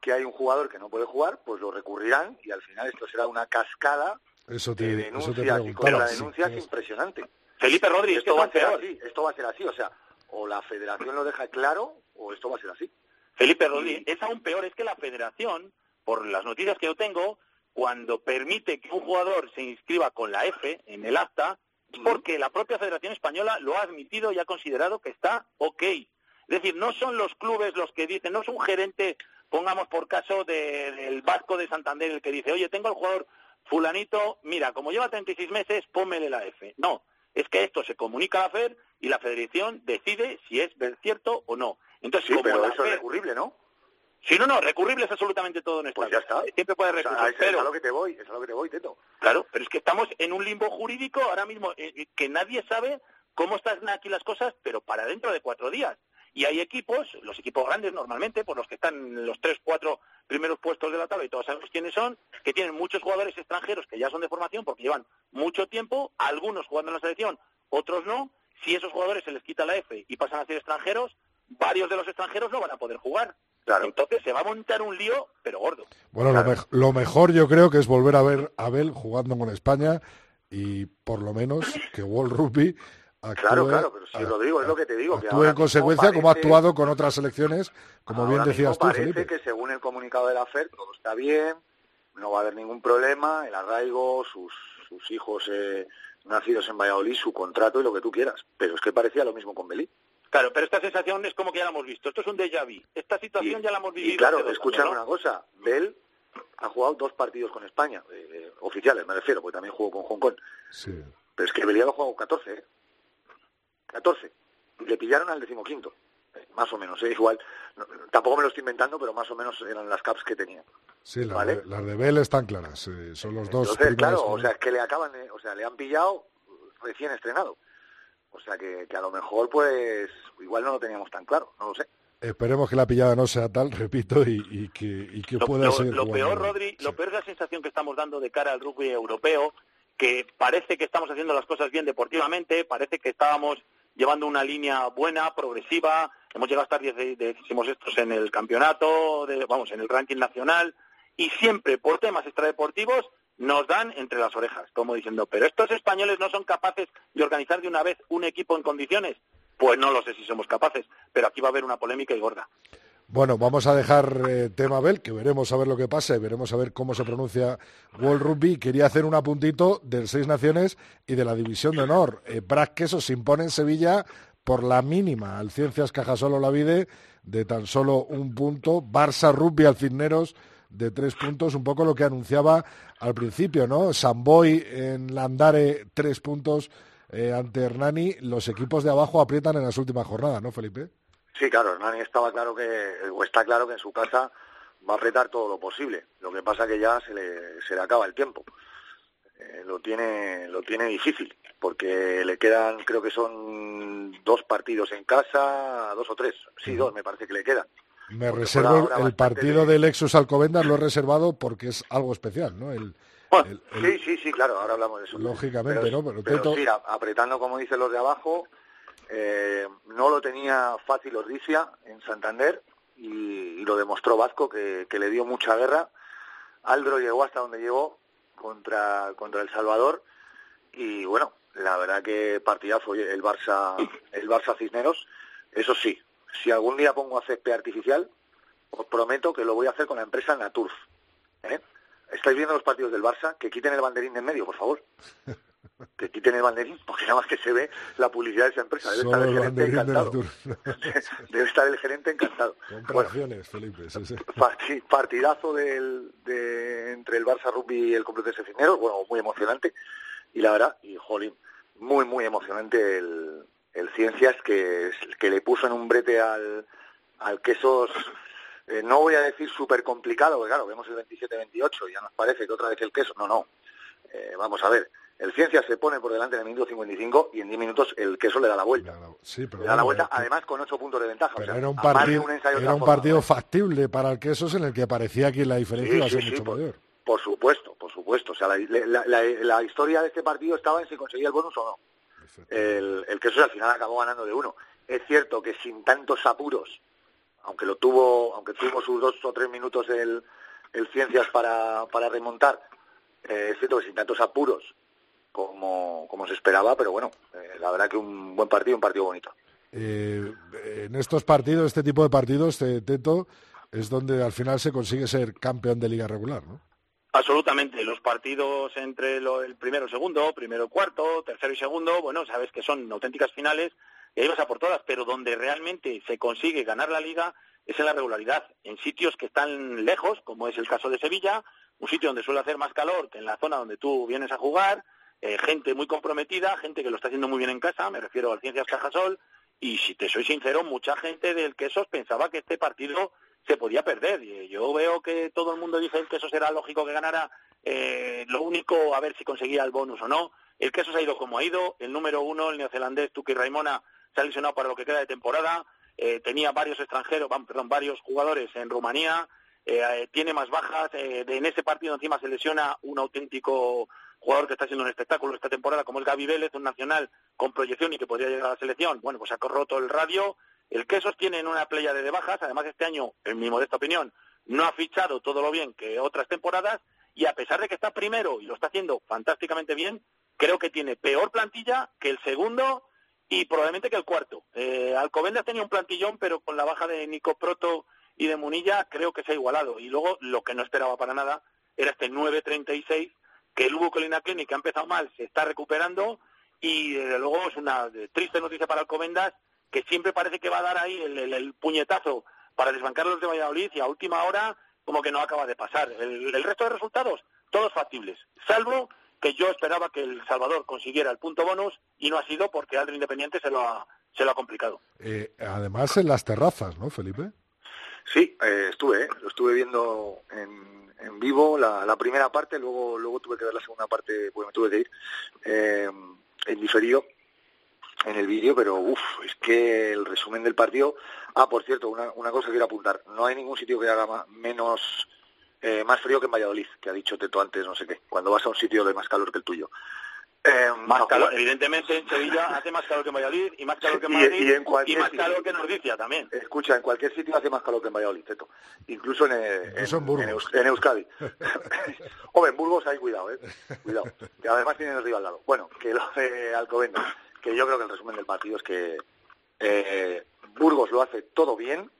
que hay un jugador que no puede jugar, pues lo recurrirán y al final esto será una cascada Eso de te, eso te denuncias y preguntaba. sí, contradenuncias tienes- impresionante. Felipe Rodríguez, esto va a ser peor. así, esto va a ser así, o sea, o la federación lo deja claro o esto va a ser así. Felipe Rodríguez, es aún peor, es que la federación, por las noticias que yo tengo, cuando permite que un jugador se inscriba con la F en el acta, es porque la propia Federación Española lo ha admitido y ha considerado que está ok. Es decir, no son los clubes los que dicen, no es un gerente, pongamos por caso de- del Vasco de Santander el que dice, oye, tengo al jugador fulanito, mira, como lleva 36 meses, pónmele la F. No, es que esto se comunica a la FED y la Federación decide si es ver cierto o no. Entonces, Sí, como pero es FED recurrible, ¿no? Sí, no, no, recurrible es absolutamente todo en esta Pues ya está. Siempre puede O sea, recurrir, es, es pero... a lo que te voy, es a lo que te voy, Teto. Claro, pero es que estamos en un limbo jurídico ahora mismo eh, eh, que nadie sabe cómo están aquí las cosas, pero para dentro de cuatro días. Y hay equipos, los equipos grandes normalmente, por los que están en los tres, cuatro primeros puestos de la tabla y todos sabemos quiénes son, que tienen muchos jugadores extranjeros que ya son de formación porque llevan mucho tiempo, algunos jugando en la selección, otros no. Si esos jugadores se les quita la F y pasan a ser extranjeros, varios de los extranjeros no van a poder jugar. Entonces se va a montar un lío, pero gordo. Bueno, lo, lo mejor yo creo que es volver a ver a Abel jugando con España y por lo menos que World Rugby actúe, Claro, claro, pero sí, a- Rodrigo, es lo que te digo. que actúe en consecuencia como ha actuado con otras selecciones, como bien decías mismo tú, parece Felipe. que según el comunicado de la FED todo está bien, no va a haber ningún problema, el arraigo, sus, sus hijos eh, nacidos en Valladolid, su contrato y lo que tú quieras. Pero es que parecía lo mismo con Belí. Claro, pero esta sensación es como que ya la hemos visto. Esto es un déjà vu. Esta situación ya la hemos vivido. Y claro, ¿no? una cosa, Bell ha jugado dos partidos con España, eh, eh, oficiales me refiero, porque también jugó con Hong Kong. Sí. Pero es que Belí ha jugado 14, ¿eh? 14. Y le pillaron al decimoquinto, más o menos, ¿eh? igual. no, tampoco me lo estoy inventando, pero más o menos eran las caps que tenía. Sí, las, ¿Vale? de, las de Bell están claras, eh, son los dos Entonces, claro, o sea, es que le acaban de, o sea, le han pillado recién estrenado. O sea, que, que a lo mejor, pues, igual no lo teníamos tan claro, no lo sé. Esperemos que la pillada no sea tal, (laughs) repito, y, y que, y que Lo, pueda lo- ser. lo peor, Rodri, lo peor es la sensación que estamos dando de cara al rugby europeo, que parece que estamos haciendo las cosas bien deportivamente, parece que estábamos llevando una línea buena, progresiva, hemos llegado a estar decimos estos en el campeonato, vamos, en el ranking nacional, y siempre por temas extradeportivos nos dan entre las orejas, como diciendo, pero estos españoles no son capaces de organizar de una vez un equipo en condiciones. Pues no lo sé si somos capaces, pero aquí va a haber una polémica y gorda. Bueno, vamos a dejar eh, tema Bell, que veremos a ver lo que pasa y veremos a ver cómo se pronuncia World Rugby. Quería hacer un apuntito del Seis Naciones y de la División de Honor. Eh, Brad Queso se impone en Sevilla por la mínima al Ciencias Cajasol Olavide de tan solo un punto. Barça Rugby al Cisneros de tres puntos, un poco lo que anunciaba al principio, ¿no? Samboy en Landare tres puntos eh, ante Hernani. Los equipos de abajo aprietan en las últimas jornadas, ¿no, Felipe? Sí, claro, Hernani estaba claro que, o está claro que en su casa va a apretar todo lo posible. Lo que pasa que ya se le, se le acaba el tiempo. Eh, lo tiene, lo tiene difícil, porque le quedan, creo que son dos partidos en casa, dos o tres. Sí, dos me parece que le quedan. Me Porque reservo el, partido del Lexus Alcobendas, lo he reservado porque es algo especial, ¿no? El, el- el- Sí, sí, sí, claro, ahora hablamos de eso. lógicamente, pero, ¿no? Pero, pero sí, apretando como dicen los de abajo, eh, no lo tenía fácil Ordicia en Santander y, lo demostró Vasco que, que le dio mucha guerra. Aldro llegó hasta donde llegó contra, contra El Salvador y bueno, la verdad que partidazo el Barça, el Barça Cisneros. Eso sí, si algún día pongo a césped artificial, os prometo que lo voy a hacer con la empresa Naturf. ¿eh? ¿Estáis viendo los partidos del Barça? Que quiten el banderín de en medio, por favor. (laughs) Que quiten el banderín, porque nada más que se ve la publicidad de esa empresa. Debe Solo estar el gerente encantado. (laughs) Debe estar el gerente encantado. Acciones, Felipe. sí, sí. Parti- partidazo del, de, entre el Barça Rugby y el Complutense Cisneros, bueno, muy emocionante. Y la verdad, y jolín, muy, muy emocionante el, el Ciencias que, que le puso en un brete al, al Quesos, eh, no voy a decir súper complicado, porque claro, vemos el 27-28 y ya nos parece que otra vez el Queso, no, no. Eh, vamos a ver, el Ciencias se pone por delante en el minuto 55 y en 10 minutos el Queso le da la vuelta. Sí, pero Le da la vuelta, además con 8 puntos de ventaja. o sea, era un partido, un era un partido factible para el Quesos en el que parecía que la diferencia Sí, iba a ser sí, mucho por- mayor. Por supuesto, por supuesto. O sea, la, la- la- la historia de este partido estaba en si conseguía el bonus o no. El, el que eso al final acabó ganando de uno. Es cierto que sin tantos apuros, aunque lo tuvo, aunque tuvo sus dos o tres minutos el, el Ciencias para, para remontar, eh, es cierto que sin tantos apuros como, como se esperaba, pero bueno, eh, la verdad que un buen partido, un partido bonito. Eh, en estos partidos, este tipo de partidos, eh, Teto, es donde al final se consigue ser campeón de liga regular, ¿no? Absolutamente. Los partidos entre lo- el primero y segundo, primero y cuarto, tercero y segundo, bueno, sabes que son auténticas finales y ahí vas a por todas, pero donde realmente se consigue ganar la liga es en la regularidad, en sitios que están lejos, como es el caso de Sevilla, un sitio donde suele hacer más calor que en la zona donde tú vienes a jugar, eh, gente muy comprometida, gente que lo está haciendo muy bien en casa, me refiero al Ciencias Cajasol, y si te soy sincero, mucha gente del Quesos pensaba que este partido se podía perder. Y yo veo que todo el mundo dice que eso será lógico que ganara. Eh, lo único, a ver si conseguía el bonus o no. El queso se ha ido como ha ido. El número uno, el neozelandés Tuki Raimona, se ha lesionado para lo que queda de temporada. Eh, tenía varios extranjeros, perdón, varios jugadores en Rumanía. Eh, eh, tiene más bajas. eh, en ese partido encima se lesiona un auténtico jugador que está haciendo un espectáculo esta temporada, como es Gaby Vélez, un nacional con proyección y que podría llegar a la selección. Bueno, pues ha roto el radio. El Quesos tiene en una playa de bajas. Además, este año, en mi modesta opinión, no ha fichado todo lo bien que otras temporadas. Y a pesar de que está primero y lo está haciendo fantásticamente bien, creo que tiene peor plantilla que el segundo y probablemente que el cuarto. Eh, Alcobendas tenía un plantillón, pero con la baja de Nico Proto y de Munilla creo que se ha igualado. Y luego lo que no esperaba para nada era este 9-36, que el Hugo Colina Clinic que ha empezado mal, se está recuperando y desde luego es una eh, triste noticia para Alcobendas que siempre parece que va a dar ahí el, el- el puñetazo para desbancar a los de Valladolid y a última hora como que no acaba de pasar. El, el resto de resultados, todos factibles, salvo que yo esperaba que el Salvador consiguiera el punto bonus y no ha sido porque Aldro Independiente se lo ha, se lo ha complicado. Eh, además en las terrazas, ¿no, Felipe? Sí, eh, estuve, ¿eh? lo estuve viendo en, en vivo la, la primera parte, luego luego tuve que ver la segunda parte, pues me tuve que ir eh, en diferido en el vídeo, pero uff, es que el resumen del partido. Ah, por cierto, una, una cosa que quiero apuntar, no hay ningún sitio que haga ma- menos eh, más frío que en Valladolid, que ha dicho Teto antes, no sé qué, cuando vas a un sitio de más calor que el tuyo. Eh, calor, evidentemente en Sevilla hace más calor que en Valladolid y más calor que en Madrid y en cualquier más sitio. calor que en también. Escucha, en cualquier sitio hace más calor que en Valladolid, Teto. Incluso en, eh, Incluso en Burgos. en Eus- en Euskadi. (laughs) Hombre, en Burgos hay cuidado, ¿eh? Cuidado. Que además tienen el río al lado. Bueno, que lo de Alcobendas, que yo creo que el resumen del partido es que eh, Burgos lo hace todo bien,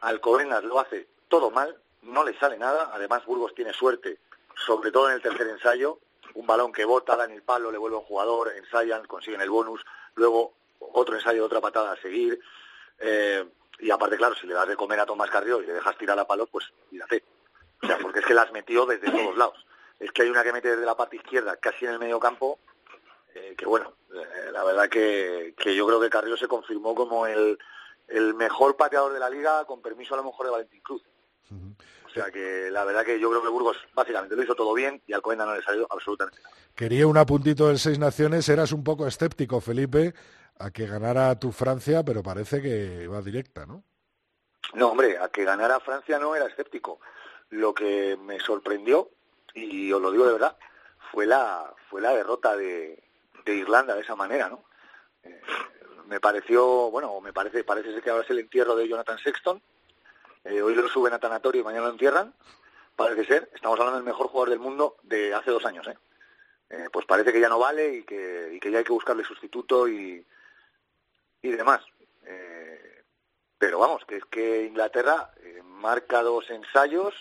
Alcobendas lo hace todo mal, no le sale nada. Además, Burgos tiene suerte, sobre todo en el tercer ensayo. Un balón que bota, da en el palo, le vuelve un jugador, ensayan, consiguen el bonus. Luego otro ensayo, otra patada a seguir. Eh, y aparte, claro, si le das de comer a Tomás Carrió y le dejas tirar a palos, pues mírate. O sea, porque es que las metió desde todos lados. Es que hay una que mete desde la parte izquierda, casi en el medio campo, eh, que bueno, eh, la verdad que, que yo creo que Carrió se confirmó como el, el mejor pateador de la liga, con permiso a lo mejor de Valentín Cruz. Sea que la verdad que yo creo que Burgos básicamente lo hizo todo bien y al no le salió absolutamente nada. Quería un apuntito del Seis Naciones, eras un poco escéptico, Felipe, a que ganara tu Francia, pero parece que va directa, ¿no? No, hombre, a que ganara Francia no era escéptico. Lo que me sorprendió, y os lo digo de verdad, fue la, fue la derrota de, de Irlanda de esa manera, ¿no? Eh, me pareció, bueno, me parece, parece ser que ahora es el entierro de Jonathan Sexton. Eh, hoy lo suben a tanatorio y mañana lo entierran. Parece ser, estamos hablando del mejor jugador del mundo de hace dos años, ¿eh? Eh, pues parece que ya no vale y que, y que ya hay que buscarle sustituto y, y demás. Eh, pero vamos, que es que Inglaterra eh, marca dos ensayos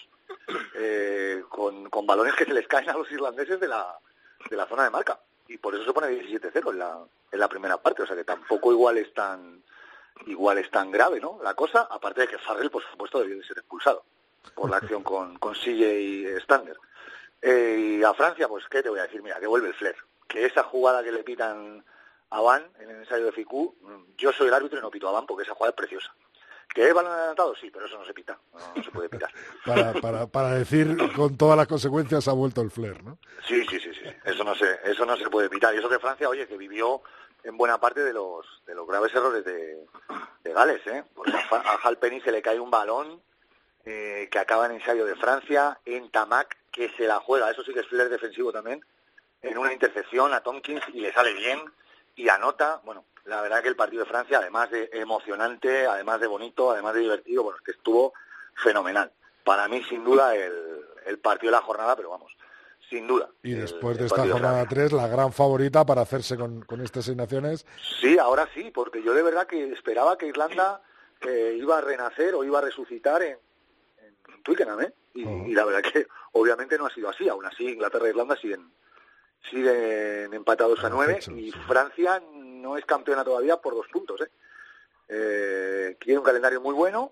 con, con balones que se les caen a los irlandeses de la, de la zona de marca. Y por eso se pone 17-0 en la, en la primera parte. O sea que tampoco igual es tan igual es tan grave, ¿no? La cosa, aparte de que Farrell, por supuesto, debió de ser expulsado por la acción con, con Sille y Stander. Eh, y a Francia, pues, ¿qué te voy a decir? Mira, que vuelve el flair. Que esa jugada que le pitan a Van en el ensayo de Ficú, mm, yo soy el árbitro y no pito a Van porque esa jugada es preciosa. ¿Que es balón adelantado? Sí, pero eso no se pita, no, no se puede pitar. (laughs) Para, para, para decir con todas las consecuencias ha vuelto el flair, ¿no? Sí, sí, sí, sí. Eso no se, eso no se puede pitar. Y eso que Francia, oye, que vivió en buena parte de los, de los graves errores de, de Gales, ¿eh? Porque a, a Halpenny se le cae un balón eh, que acaba en ensayo de Francia, en Tamac, que se la juega, eso sí que es flair defensivo también, en una intercepción a Tompkins y le sale bien y anota. Bueno, la verdad que el partido de Francia, además de emocionante, además de bonito, además de divertido, bueno, es que estuvo fenomenal. Para mí, sin duda, el, el partido de la jornada, pero vamos, sin duda. Y el- después de esta jornada 3, la gran favorita para hacerse con, con estas seis naciones. Sí, ahora sí, porque yo de verdad que esperaba que Irlanda eh, iba a renacer o iba a resucitar en, en Twickenham, ¿eh? Y, y la verdad que obviamente no ha sido así. Aún así, Inglaterra e Irlanda siguen, siguen empatados a nueve y Francia no es campeona todavía por dos puntos, ¿eh? Eh, tiene un calendario muy bueno.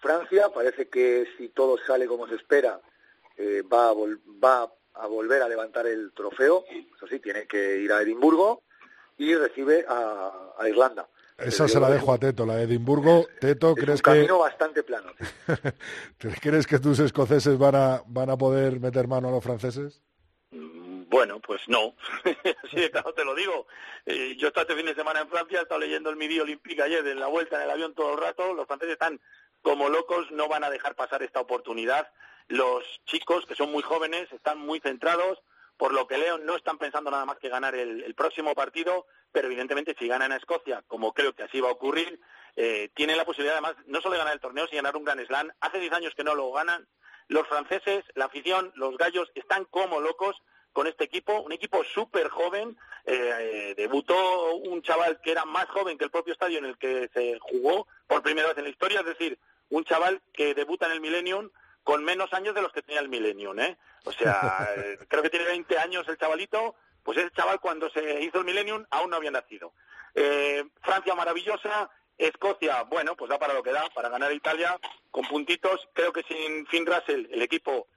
Francia parece que si todo sale como se espera eh, va, a vol- va a volver a levantar el trofeo. Eso sí, tiene que ir a Edimburgo y recibe a, a Irlanda. Esa se la dejo a Teto, la de Edimburgo. Teto, que es ¿crees un que, camino bastante plano. (laughs) ¿crees que tus escoceses van a, van a poder meter mano a los franceses? Bueno, pues no. (laughs) sí, de claro te lo digo. Eh, yo estaba este fin de semana en Francia, he estado leyendo el Midi Olympique ayer en la vuelta en el avión todo el rato. Los franceses están como locos, no van a dejar pasar esta oportunidad. Los chicos, que son muy jóvenes, están muy centrados. Por lo que leo, no están pensando nada más que ganar el, el próximo partido, pero evidentemente si ganan a Escocia, como creo que así va a ocurrir, eh, tienen la posibilidad además no solo de ganar el torneo, sino ganar un Gran Slam. Hace 10 años que no lo ganan. Los franceses, la afición, los gallos, están como locos con este equipo, un equipo súper joven. Eh, debutó un chaval que era más joven que el propio estadio en el que se jugó por primera vez en la historia, es decir, un chaval que debuta en el Millennium con menos años de los que tenía el Millennium, ¿eh? O sea, (laughs) eh, creo que tiene 20 años el chavalito, pues ese chaval cuando se hizo el Millennium aún no había nacido. Eh, Francia maravillosa, Escocia, bueno, pues da para lo que da, para ganar Italia con puntitos. Creo que sin Finn Russell el equipo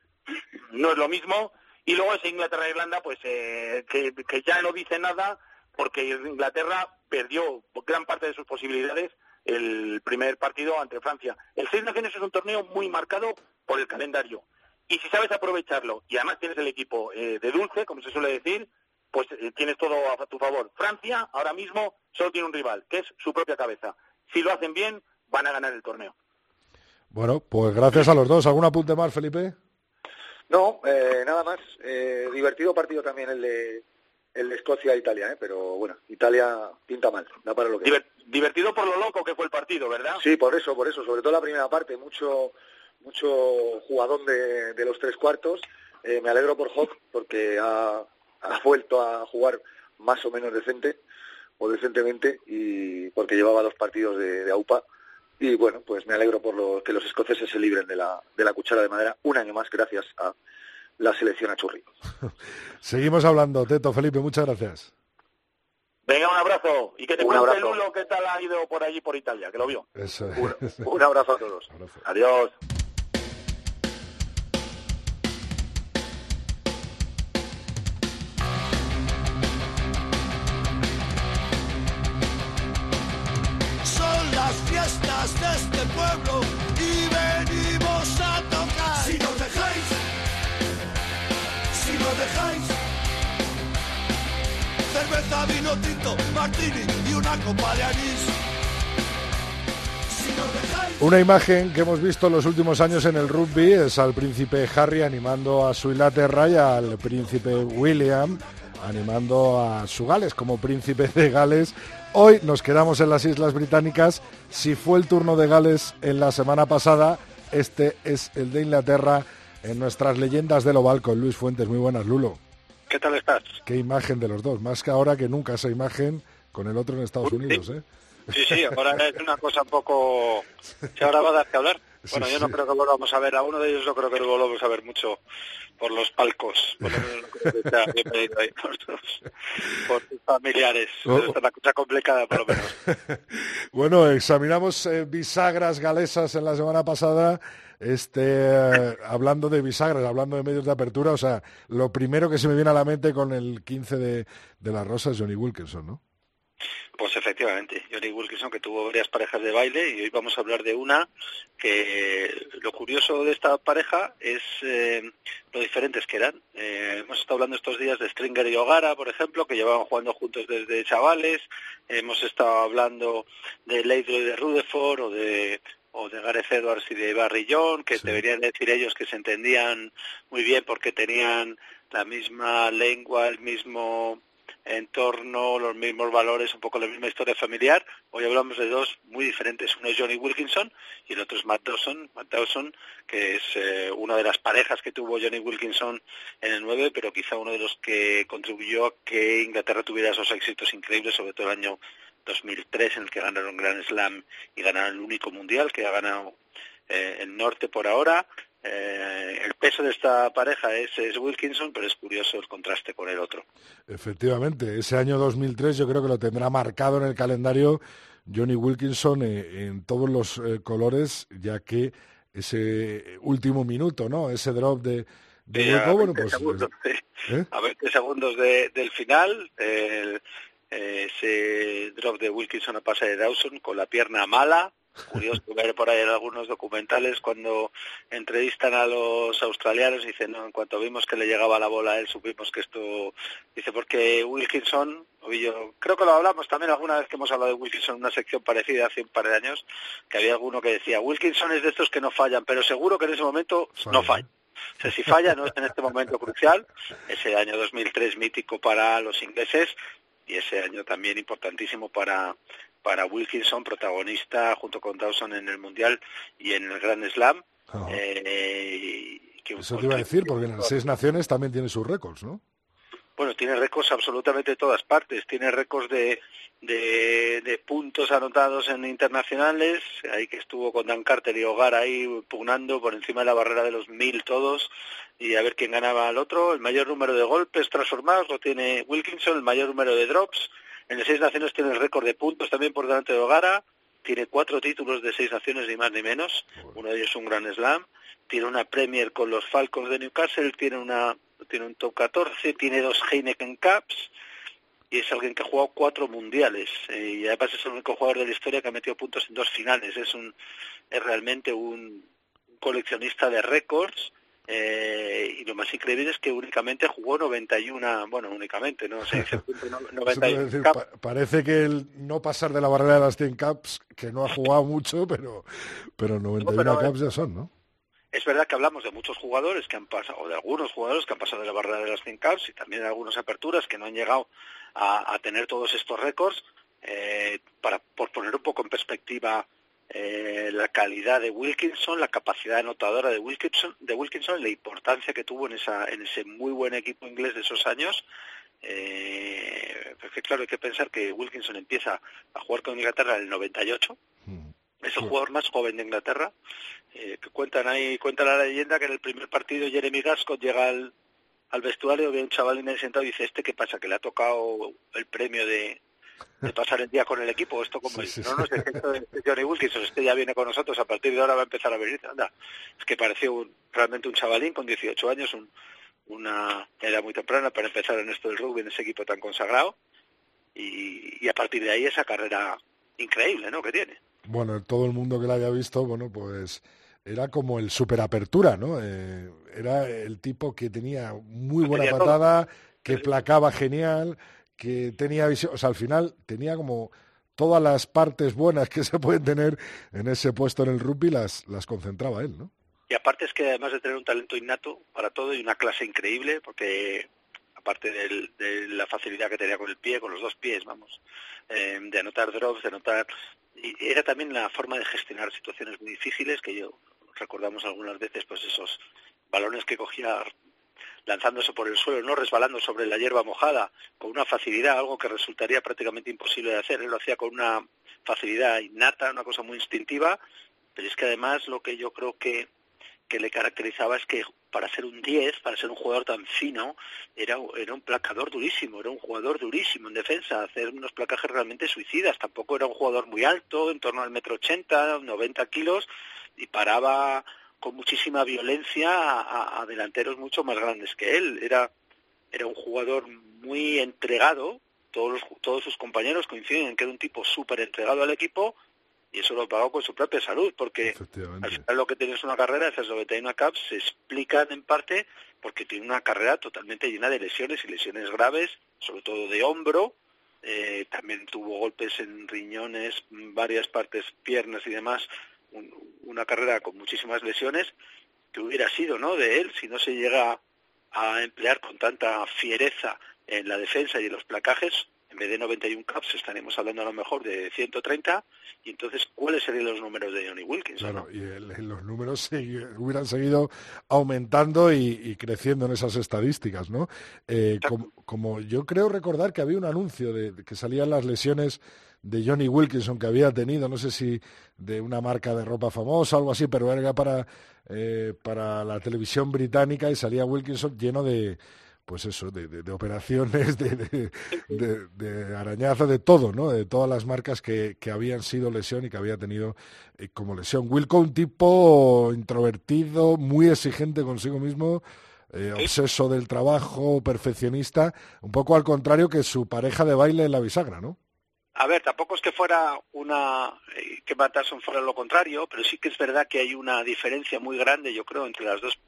no es lo mismo. Y luego ese Inglaterra-Irlanda, pues eh, que, que ya no dice nada porque Inglaterra perdió gran parte de sus posibilidades el primer partido ante Francia. El Seis Naciones es un torneo muy marcado por el calendario. Y si sabes aprovecharlo y además tienes el equipo eh, de dulce, como se suele decir, pues eh, tienes todo a tu favor. Francia ahora mismo solo tiene un rival, que es su propia cabeza. Si lo hacen bien, van a ganar el torneo. Bueno, pues gracias a los dos. ¿Algún apunte más, Felipe? No, eh, nada más. Eh, divertido partido también el de, el de Escocia-Italia, ¿eh? pero bueno, Italia pinta mal, da para lo que... Diver- divertido por lo loco que fue el partido, ¿verdad? Sí, por eso, por eso, sobre todo la primera parte, mucho mucho jugadón de, de los tres cuartos. Eh, me alegro por Hawk porque ha, ha vuelto a jugar más o menos decente o decentemente y porque llevaba dos partidos de, de AUPA y bueno, pues me alegro por lo, que los escoceses se libren de la, de la cuchara de madera un año más gracias a la selección a churri. (laughs) Seguimos hablando. Teto, Felipe, muchas gracias. Venga, un abrazo. Y que te Un cuente. Lulo qué tal ha ido por allí, por Italia, que lo vio. Eso es. un abrazo a todos. Adiós. Pueblo y venimos a tocar. Si nos dejáis, si nos dejáis, cerveza, vino tinto, martini y una copa de anís. Si nos dejáis. Una imagen que hemos visto en los últimos años en el rugby es al príncipe Harry animando a su Inglaterra y al príncipe William animando a su Gales como príncipe de Gales. Hoy nos quedamos en las Islas Británicas. Si fue el turno de Gales en la semana pasada, este es el de Inglaterra en nuestras leyendas del oval con Luis Fuentes. Muy buenas, Lulo. ¿Qué tal estás? Qué imagen de los dos, más que ahora que nunca esa imagen con el otro en Estados Unidos, ¿eh? Sí, sí, ahora es una cosa un poco... Si ahora va a dar que hablar. Sí, Bueno, yo no sí. creo que volvamos a ver a uno de ellos, no creo que lo volvamos a ver mucho por los palcos. Por ahí sus, por sus familiares. Oh. Esta es una cosa complicada, por lo menos. (laughs) Bueno, examinamos eh, bisagras galesas en la semana pasada, este, eh, hablando de bisagras, hablando de medios de apertura, o sea, lo primero que se me viene a la mente con el 15 de, de las rosas, Johnny Wilkinson, ¿no? Pues efectivamente, Johnny Wilkinson que tuvo varias parejas de baile y hoy vamos a hablar de una que lo curioso de esta pareja es eh, lo diferentes que eran. Eh, hemos estado hablando estos días de Stringer y O'Gara, por ejemplo, que llevaban jugando juntos desde chavales. Hemos estado hablando de Leidro y de Rutherford o de o de Gareth Edwards y de Barry John, que deberían decir ellos que se entendían muy bien porque tenían la misma lengua, el mismo entorno, los mismos valores, un poco la misma historia familiar. Hoy hablamos de dos muy diferentes. Uno es Johnny Wilkinson y el otro es Matt Dawson, Matt Dawson que es eh, una de las parejas que tuvo Johnny Wilkinson en el 9, pero quizá uno de los que contribuyó a que Inglaterra tuviera esos éxitos increíbles, sobre todo el año 2003 en el que ganaron Grand Slam y ganaron el único mundial que ha ganado eh, el norte por ahora. Eh, el peso de esta pareja es, es Wilkinson, pero es curioso el contraste con el otro. Efectivamente, ese año 2003 yo creo que lo tendrá marcado en el calendario Johnny Wilkinson eh, en todos los eh, colores, ya que ese último minuto, ¿no? Ese drop de, de Sí, a bueno, 20 pues... segundos, sí. A 20 segundos de- del final, el, ese drop de Wilkinson a pase de Dawson con la pierna mala, curioso ver por ahí en algunos documentales cuando entrevistan a los australianos y dicen no en cuanto vimos que le llegaba la bola a él supimos que esto dice porque Wilkinson o yo creo que lo hablamos también alguna vez que hemos hablado de Wilkinson en una sección parecida hace un par de años que había alguno que decía Wilkinson es de estos que no fallan pero seguro que en ese momento no falla o sea, si falla no es en este momento crucial. Ese año 2003 mítico para los ingleses y ese año también importantísimo para para Wilkinson, protagonista junto con Dawson en el Mundial y en el Grand Slam. Eh, Eso te iba a decir, porque en las seis naciones también tiene sus récords, ¿no? Bueno, tiene récords absolutamente de todas partes. Tiene récords de, de, puntos anotados en internacionales. Ahí que estuvo con Dan Carter y Hogar ahí pugnando por encima de la barrera de los mil todos y a ver quién ganaba al otro. El mayor número de golpes transformados lo tiene Wilkinson, el mayor número de drops en las seis naciones tiene el récord de puntos también por delante de Ogara. Tiene cuatro títulos de seis naciones, ni más ni menos. Uno de ellos un Grand Slam. Tiene una Premier con los Falcons de Newcastle. Tiene, una, tiene un top 14. Tiene dos Heineken Cups. Y es alguien que ha jugado cuatro mundiales. Eh, y además es el único jugador de la historia que ha metido puntos en dos finales. Es, un, es realmente un coleccionista de récords eh, y lo más increíble es que únicamente jugó 91, bueno, únicamente, no sé, 91 (laughs) parece que el no pasar de la barrera de las 100 caps, que no ha jugado mucho, pero, pero 91 caps ya son, ¿no? Es verdad que hablamos de muchos jugadores que han pasado, o de algunos jugadores que han pasado de la barrera de las 100 caps y también de algunas aperturas que no han llegado a, tener todos estos récords. Eh, para por poner un poco en perspectiva eh, la calidad de Wilkinson, la capacidad anotadora de Wilkinson, de Wilkinson, la importancia que tuvo en, esa, en ese muy buen equipo inglés de esos años. Eh, porque claro, hay que pensar que Wilkinson empieza a jugar con Inglaterra en el 98. Es el jugador más joven de Inglaterra. Eh, que cuentan ahí, cuenta la leyenda que en el primer partido Jeremy Gascott llega al, al vestuario, ve un chaval en el sentado y dice, ¿este qué pasa? Que le ha tocado el premio de, de (laughs) pasar el día con el equipo. Esto como no, no sé, esto de Johnny Wilkinson, este ya viene con nosotros, a partir de ahora va a empezar a venir. Anda, es que pareció realmente un chavalín con 18 años, un, una edad muy temprana para empezar en esto del rugby, en ese equipo tan consagrado. Y, a partir de ahí esa carrera increíble, ¿no? Que tiene. Bueno, todo el mundo que la haya visto, bueno, pues era como el superapertura, ¿no? Eh, era el tipo que tenía muy buena patada, que placaba genial, que tenía visión, o sea, al final tenía como todas las partes buenas que se pueden tener en ese puesto en el rugby las, las concentraba él, ¿no? Y aparte es que además de tener un talento innato para todo y una clase increíble, porque aparte de la facilidad que tenía con el pie, con los dos pies, vamos, eh, de anotar drops, de anotar... Era también la forma de gestionar situaciones muy difíciles, que yo recordamos algunas veces, pues esos balones que cogía lanzándose por el suelo, no resbalando sobre la hierba mojada, con una facilidad, algo que resultaría prácticamente imposible de hacer. Él lo hacía con una facilidad innata, una cosa muy instintiva, pero es que además lo que yo creo que, que le caracterizaba es que para ser un 10, para ser un jugador tan fino, era, era un placador durísimo, era un jugador durísimo en defensa, hacer unos placajes realmente suicidas. Tampoco era un jugador muy alto, en torno al metro ochenta, 90 kilos, y paraba con muchísima violencia a, delanteros mucho más grandes que él. Era, era un jugador muy entregado, todos, todos sus compañeros coinciden en que era un tipo súper entregado al equipo y eso lo pagó con su propia salud, porque al final lo que tiene es una carrera, esas 91 caps se explican en parte porque tiene una carrera totalmente llena de lesiones y lesiones graves, sobre todo de hombro, eh, también tuvo golpes en riñones, varias partes, piernas y demás, una carrera con muchísimas lesiones que hubiera sido no de él si no se llega a emplear con tanta fiereza en la defensa y en los placajes en vez de 91 caps estaremos hablando a lo mejor de 130 y entonces cuáles serían los números de Johnny Wilkins claro y los números hubieran seguido aumentando y, creciendo en esas estadísticas no eh, como, yo creo recordar que había un anuncio de que salían las lesiones de Johnny Wilkinson que había tenido, no sé si de una marca de ropa famosa o algo así, pero era para, eh, para la televisión británica y salía Wilkinson lleno de, pues eso, de, de, operaciones, (laughs) de, de, arañazos, de todo, ¿no? De todas las marcas que, que habían sido lesión y que había tenido eh, como lesión. Wilco, un tipo introvertido, muy exigente consigo mismo, eh, obseso del trabajo, perfeccionista, un poco al contrario que su pareja de baile en la bisagra, ¿no? A ver, tampoco es que fuera una eh, que Matterson fuera lo contrario, pero sí que es verdad que hay una diferencia muy grande, yo creo, entre las dos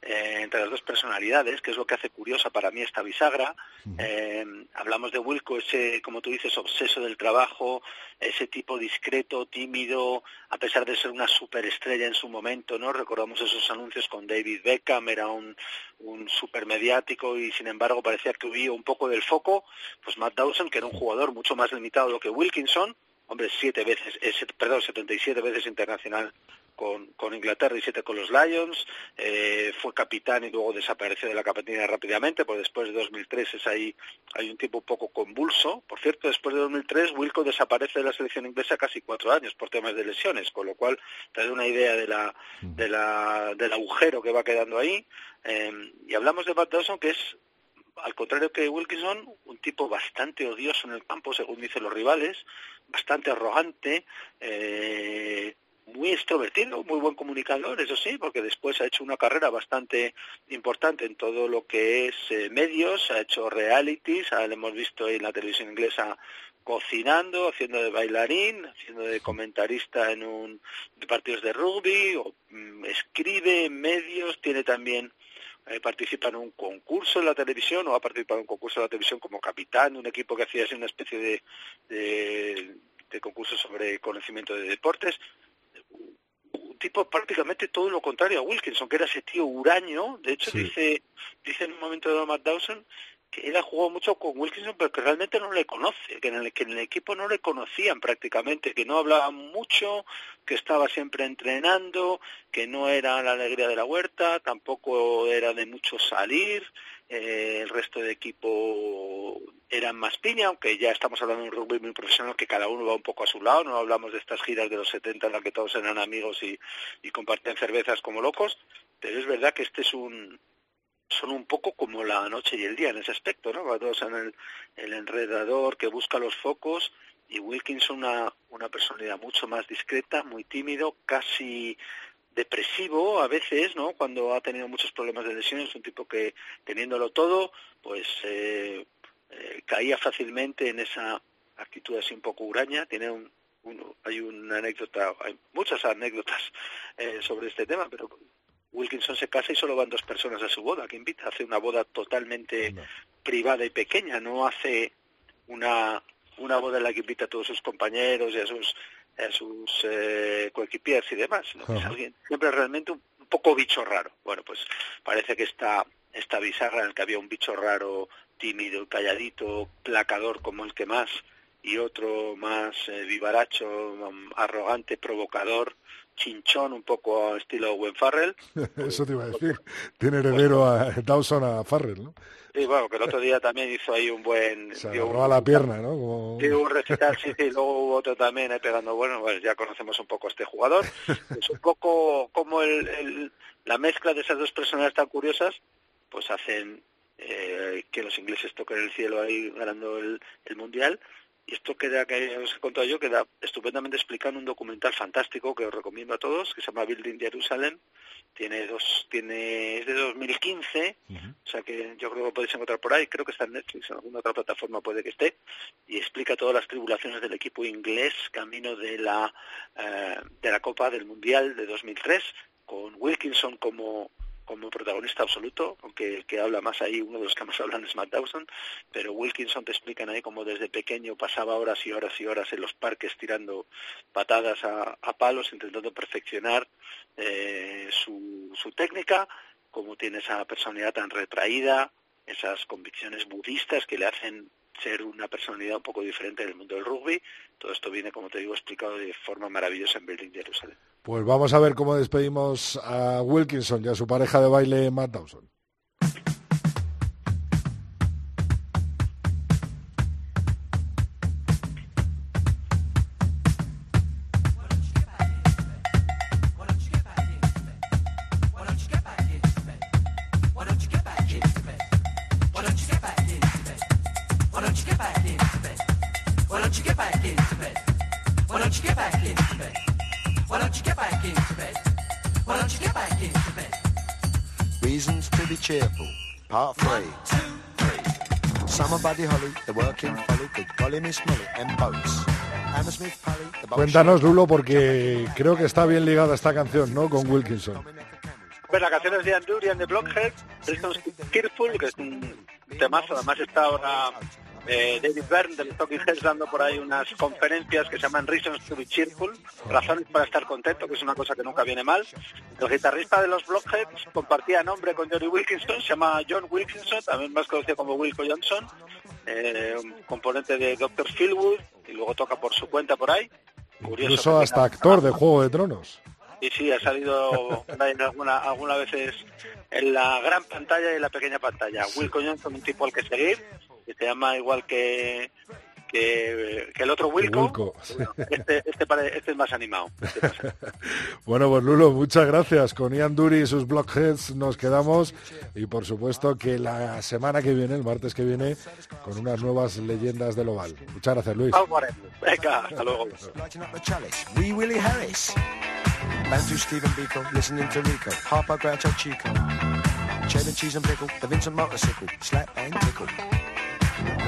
eh, entre las dos personalidades, que es lo que hace curiosa para mí esta bisagra. Eh, hablamos de Wilco, ese, como tú dices, obseso del trabajo, ese tipo discreto, tímido, a pesar de ser una superestrella en su momento, ¿no? Recordamos esos anuncios con David Beckham, era un, un mediático y sin embargo parecía que huía un poco del foco. Pues Matt Dawson, que era un jugador mucho más limitado que Wilkinson, hombre, siete veces, eh, perdón, 77 veces internacional con, con Inglaterra y siete con los Lions, eh, fue capitán y luego desapareció de la capitanía rápidamente, pues después de 2003 es ahí, hay un tiempo un poco convulso. Por cierto, después de 2003 Wilco desaparece de la selección inglesa casi cuatro años por temas de lesiones, con lo cual te una idea de la, de la, del agujero que va quedando ahí. Eh, y hablamos de Matt Dawson, que es al contrario que Wilkinson, un tipo bastante odioso en el campo, según dicen los rivales, bastante arrogante, eh, muy extrovertido, muy buen comunicador, eso sí, porque después ha hecho una carrera bastante importante en todo lo que es eh, medios, ha hecho realities, ah, lo hemos visto en la televisión inglesa cocinando, haciendo de bailarín, haciendo de comentarista en un de partidos de rugby, o, mm, escribe en medios, tiene también eh, participa en un concurso en la televisión o ha participado en un concurso en la televisión como capitán de un equipo que hacía así una especie de, de, de concurso sobre conocimiento de deportes tipo prácticamente todo lo contrario a Wilkinson, que era ese tío huraño. De hecho, dice, dice en un momento de Matt Dawson que él ha jugado mucho con Wilkinson, pero que realmente no le conoce, que en, el, que en el equipo no le conocían prácticamente, que no hablaba mucho, que estaba siempre entrenando, que no era la alegría de la huerta, tampoco era de mucho salir, eh, el resto del equipo eran más piña, aunque ya estamos hablando de un rugby muy profesional que cada uno va un poco a su lado, no hablamos de estas giras de los 70 en las que todos eran amigos y, y compartían cervezas como locos, pero es verdad que este es un, son un poco como la noche y el día en ese aspecto, ¿no? Todos en el, el enredador que busca los focos y Wilkinson una, una personalidad mucho más discreta, muy tímido, casi depresivo a veces, ¿no? Cuando ha tenido muchos problemas de lesiones, un tipo que teniéndolo todo, pues eh, eh, caía fácilmente en esa actitud así un poco huraña. Tiene un, hay una anécdota, hay muchas anécdotas eh, sobre este tema, pero Wilkinson se casa y solo van dos personas a su boda, que invita, hace una boda totalmente privada y pequeña, no hace una, una boda en la que invita a todos sus compañeros y a sus, a sus eh, y demás, que es alguien siempre realmente un, poco bicho raro. Bueno, pues parece que esta, esta bizarra en la que había un bicho raro, tímido, calladito, placador como el que más, y otro más eh, vivaracho, arrogante, provocador, chinchón, un poco estilo Gwen Farrell. (laughs) Eso te iba a decir. Tiene heredero a Dawson a Farrell, ¿no? Sí, bueno, que el otro día también hizo ahí un buen... Se agarró a la pierna, ¿no? Como... Un recital, sí, sí, luego hubo otro también ahí pegando, bueno, pues ya conocemos un poco a este jugador. (laughs) Es un poco como el, el, la mezcla de esas dos personas tan curiosas, pues hacen eh, que los ingleses toquen el cielo ahí ganando el, el Mundial y esto queda, que os he contado yo, queda estupendamente explicado en un documental fantástico que os recomiendo a todos, que se llama Building Jerusalem. Tiene dos, tiene, es de 2015, o sea que yo creo que lo podéis encontrar por ahí, creo que está en Netflix, en alguna otra plataforma puede que esté, y explica todas las tribulaciones del equipo inglés camino de la, eh, de la Copa del Mundial de 2003, con Wilkinson como como protagonista absoluto, aunque el que habla más ahí, uno de los que más (laughs) hablan es Matt Dawson, pero Wilkinson te explican ahí cómo desde pequeño pasaba horas y horas y horas en los parques tirando patadas a, palos, intentando perfeccionar eh, su, su técnica, cómo tiene esa personalidad tan retraída, esas convicciones budistas que le hacen ser una personalidad un poco diferente del mundo del rugby. Todo esto viene, como te digo, explicado de forma maravillosa en Berlín, Jerusalén. Pues vamos a ver cómo despedimos a Wilkinson y a su pareja de baile Matt Dawson. Cuéntanos, Lulo, porque creo que está bien ligada esta canción, ¿no? Con Wilkinson. Pues la canción es de Andrew and the Blockhead, Tearful, que es un temazo, además está ahora eh, David Byrne de los Talking Heads dando por ahí unas conferencias que se llaman Reasons to be Cheerful, razones para estar contento, que es una cosa que nunca viene mal. El guitarrista de los Blockheads compartía nombre con Johnny Wilkinson, se llama John Wilkinson, también más conocido como Wilco Johnson, eh, un componente de Dr. Philwood, y luego toca por su cuenta por ahí. Curioso Incluso hasta actor de Juego de Tronos. y sí, ha salido alguna, algunas veces en la gran pantalla y en la pequeña pantalla. Wilco Johnson, un tipo al que seguir, que se llama igual que, que, que el otro Wilco. Wilco. Este, este, pare- este es más animado. Este es más animado. (laughs) Bueno, pues Lulo, muchas gracias. Con Ian Dury y sus Blockheads nos quedamos. Y por supuesto que la semana que viene, el martes que viene, con unas nuevas leyendas del Oval. Muchas gracias, Luis. Venga, hasta luego.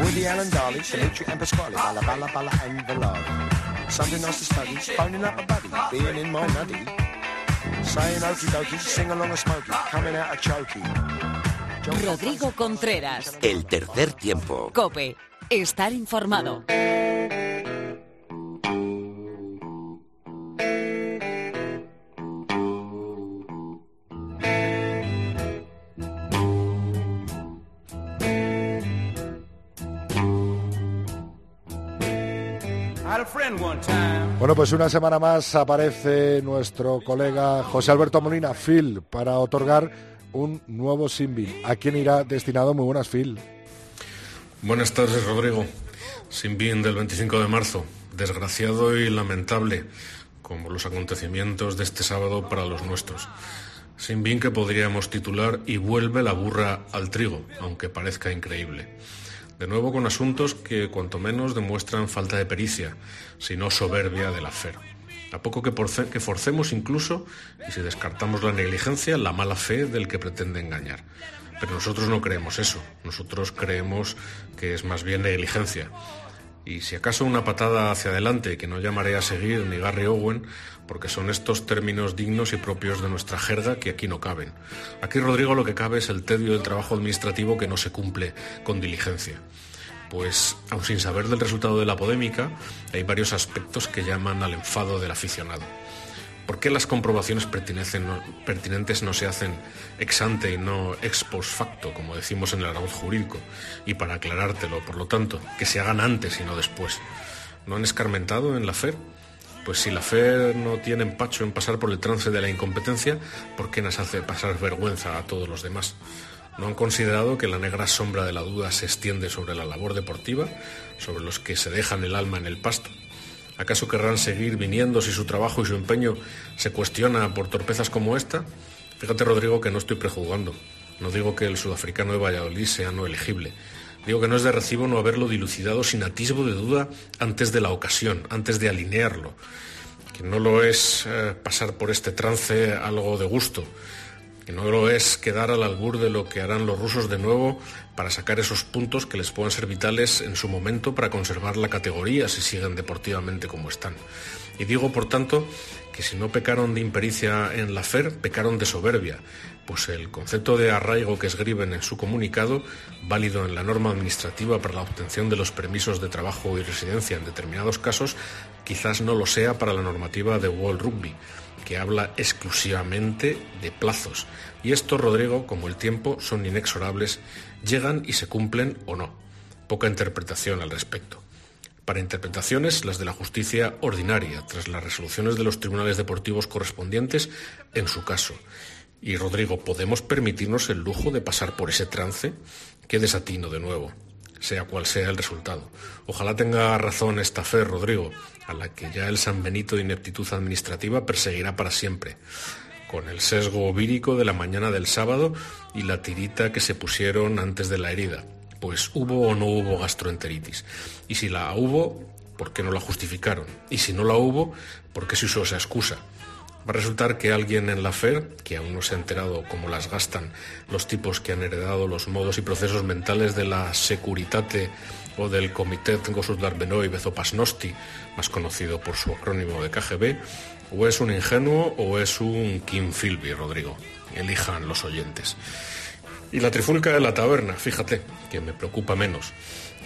Woody Allen Darley, Dimitri and Pasquale. Balla balla balla and Valari. Sunday nights to study, phoning up a buddy. Being in my nutty. Saying okie dokie, sing along a smoky. Coming out a chokey. Rodrigo Contreras. El tercer tiempo. Cope. Estar informado. Bueno, pues una semana más aparece nuestro colega José Alberto Molina, Phil, para otorgar un nuevo Sinbin. ¿A quién irá destinado? Muy buenas, Phil. Buenas tardes, Rodrigo. Sin bien del 25 de marzo. Desgraciado y lamentable, como los acontecimientos de este sábado para los nuestros. Sin bien que podríamos titular Y vuelve la burra al trigo, aunque parezca increíble. De nuevo con asuntos que cuanto menos demuestran falta de pericia, sino soberbia del afer. A poco que, que forcemos incluso, y si descartamos la negligencia, la mala fe del que pretende engañar. Pero nosotros no creemos eso, nosotros creemos que es más bien negligencia. Y si acaso una patada hacia adelante, que no llamaré a seguir ni Gary Owen, porque son estos términos dignos y propios de nuestra jerga que aquí no caben. Aquí, Rodrigo, lo que cabe es el tedio del trabajo administrativo que no se cumple con diligencia. Pues, aun sin saber del resultado de la polémica, hay varios aspectos que llaman al enfado del aficionado. ¿Por qué las comprobaciones pertinentes no se hacen ex ante y no ex post facto, como decimos en el argot jurídico? Y para aclarártelo, por lo tanto, que se hagan antes y no después. ¿No han escarmentado en la FER? Pues si la FER no tiene empacho en pasar por el trance de la incompetencia, ¿por qué nos hace pasar vergüenza a todos los demás? ¿No han considerado que la negra sombra de la duda se extiende sobre la labor deportiva, sobre los que se dejan el alma en el pasto? ¿Acaso querrán seguir viniendo si su trabajo y su empeño se cuestiona por torpezas como esta? Fíjate, Rodrigo, que no estoy prejuzgando. No digo que el sudafricano de Valladolid sea no elegible. Digo que no es de recibo no haberlo dilucidado sin atisbo de duda antes de la ocasión, antes de alinearlo. Que no lo es eh, pasar por este trance algo de gusto. Que no lo es quedar al albur de lo que harán los rusos de nuevo para sacar esos puntos que les puedan ser vitales en su momento para conservar la categoría si siguen deportivamente como están. Y digo, por tanto, que si no pecaron de impericia en la FER, pecaron de soberbia, pues el concepto de arraigo que escriben en su comunicado, válido en la norma administrativa para la obtención de los permisos de trabajo y residencia en determinados casos, quizás no lo sea para la normativa de World Rugby, que habla exclusivamente de plazos. Y estos, Rodrigo, como el tiempo, son inexorables, llegan y se cumplen o no. Poca interpretación al respecto. Para interpretaciones, las de la justicia ordinaria, tras las resoluciones de los tribunales deportivos correspondientes en su caso. Y Rodrigo, ¿podemos permitirnos el lujo de pasar por ese trance? Qué desatino de nuevo, sea cual sea el resultado. Ojalá tenga razón esta fe, Rodrigo, a la que ya el San Benito de ineptitud administrativa perseguirá para siempre, con el sesgo vírico de la mañana del sábado y la tirita que se pusieron antes de la herida. Pues hubo o no hubo gastroenteritis. Y si la hubo, ¿por qué no la justificaron? Y si no la hubo, ¿por qué se usó esa excusa? Va a resultar que alguien en la FER, que aún no se ha enterado cómo las gastan los tipos que han heredado los modos y procesos mentales de la Securitate o del Comité Gossudarbenoy Bezopasnosti, más conocido por su acrónimo de KGB, o es un ingenuo o es un Kim Philby, Rodrigo. Elijan los oyentes. Y la trifulca de la taberna, fíjate, que me preocupa menos.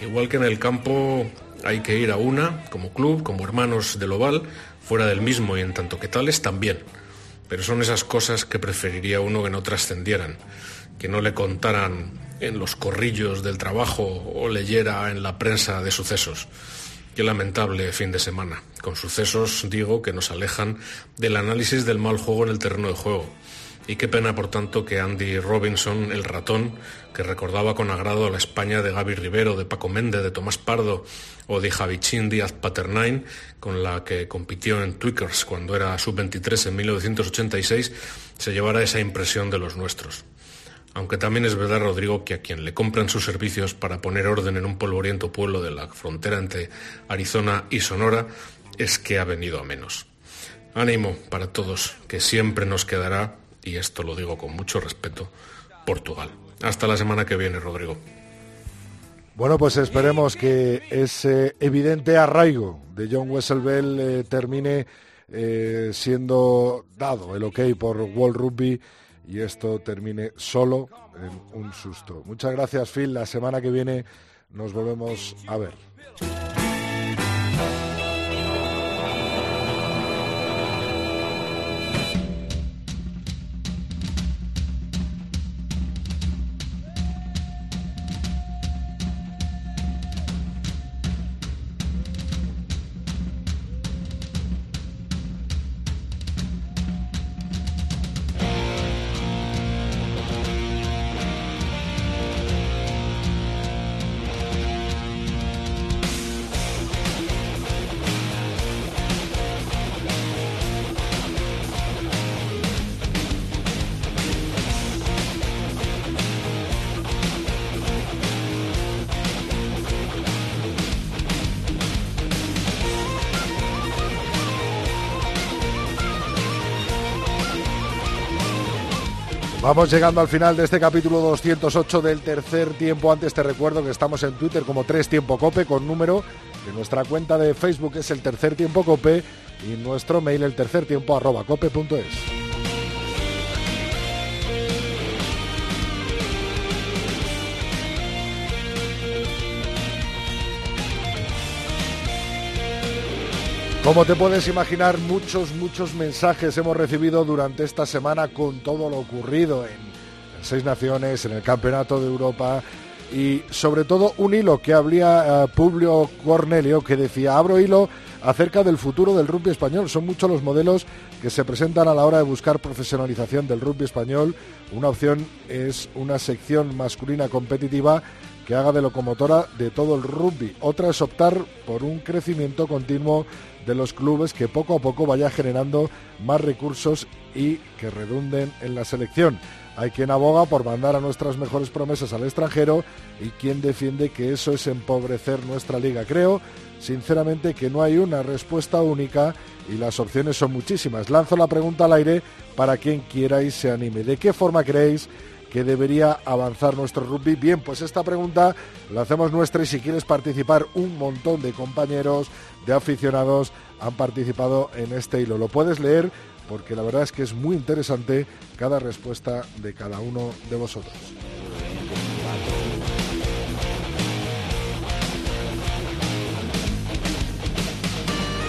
Igual que en el campo hay que ir a una, como club, como hermanos del oval, fuera del mismo y en tanto que tales también. Pero son esas cosas que preferiría uno que no trascendieran, que no le contaran en los corrillos del trabajo o leyera en la prensa de sucesos. Qué lamentable fin de semana, con sucesos, digo, que nos alejan del análisis del mal juego en el terreno de juego. Y qué pena, por tanto, que Andy Robinson, el ratón, que recordaba con agrado la España de Gaby Rivero, de Paco Méndez, de Tomás Pardo o de Javichín Díaz Paternain, con la que compitió en Twickers cuando era sub-23 en 1986, se llevara esa impresión de los nuestros. Aunque también es verdad, Rodrigo, que a quien le compran sus servicios para poner orden en un polvoriento pueblo de la frontera entre Arizona y Sonora es que ha venido a menos. Ánimo para todos, que siempre nos quedará, y esto lo digo con mucho respeto, Portugal. Hasta la semana que viene, Rodrigo. Bueno, pues esperemos que ese evidente arraigo de John Wesselbell eh, termine eh, siendo dado el ok por World Rugby y esto termine solo en un susto. Muchas gracias, Phil. La semana que viene nos volvemos a ver. Vamos llegando al final de este capítulo 208 del tercer tiempo. Antes te recuerdo que estamos en Twitter como Tres Tiempo Cope con número, que nuestra cuenta de Facebook es el tercer tiempo cope y nuestro mail el tercer tiempo arroba cope.es. Como te puedes imaginar, muchos, muchos mensajes hemos recibido durante esta semana con todo lo ocurrido en, Seis Naciones, en el Campeonato de Europa y sobre todo un hilo que habría eh, Publio Cornelio que decía, abro hilo acerca del futuro del rugby español. Son muchos los modelos que se presentan a la hora de buscar profesionalización del rugby español. Una opción es una sección masculina competitiva que haga de locomotora de todo el rugby. Otra es optar por un crecimiento continuo de los clubes que poco a poco vaya generando más recursos y que redunden en la selección. Hay quien aboga por mandar a nuestras mejores promesas al extranjero y quien defiende que eso es empobrecer nuestra liga. Creo, sinceramente, que no hay una respuesta única y las opciones son muchísimas. Lanzo la pregunta al aire para quien quiera y se anime. ¿De qué forma creéis que debería avanzar nuestro rugby? Bien, pues esta pregunta la hacemos nuestra y si quieres participar, un montón de compañeros, de aficionados han participado en este hilo. Lo puedes leer porque la verdad es que es muy interesante cada respuesta de cada uno de vosotros.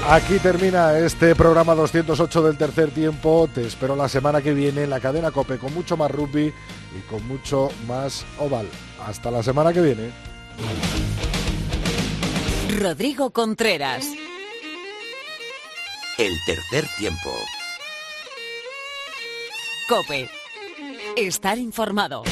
Aquí termina este programa 208 del tercer tiempo. Te espero la semana que viene en la cadena Cope con mucho más rugby y con mucho más oval. Hasta la semana que viene. Rodrigo Contreras. El tercer tiempo. Cope. Estar informado.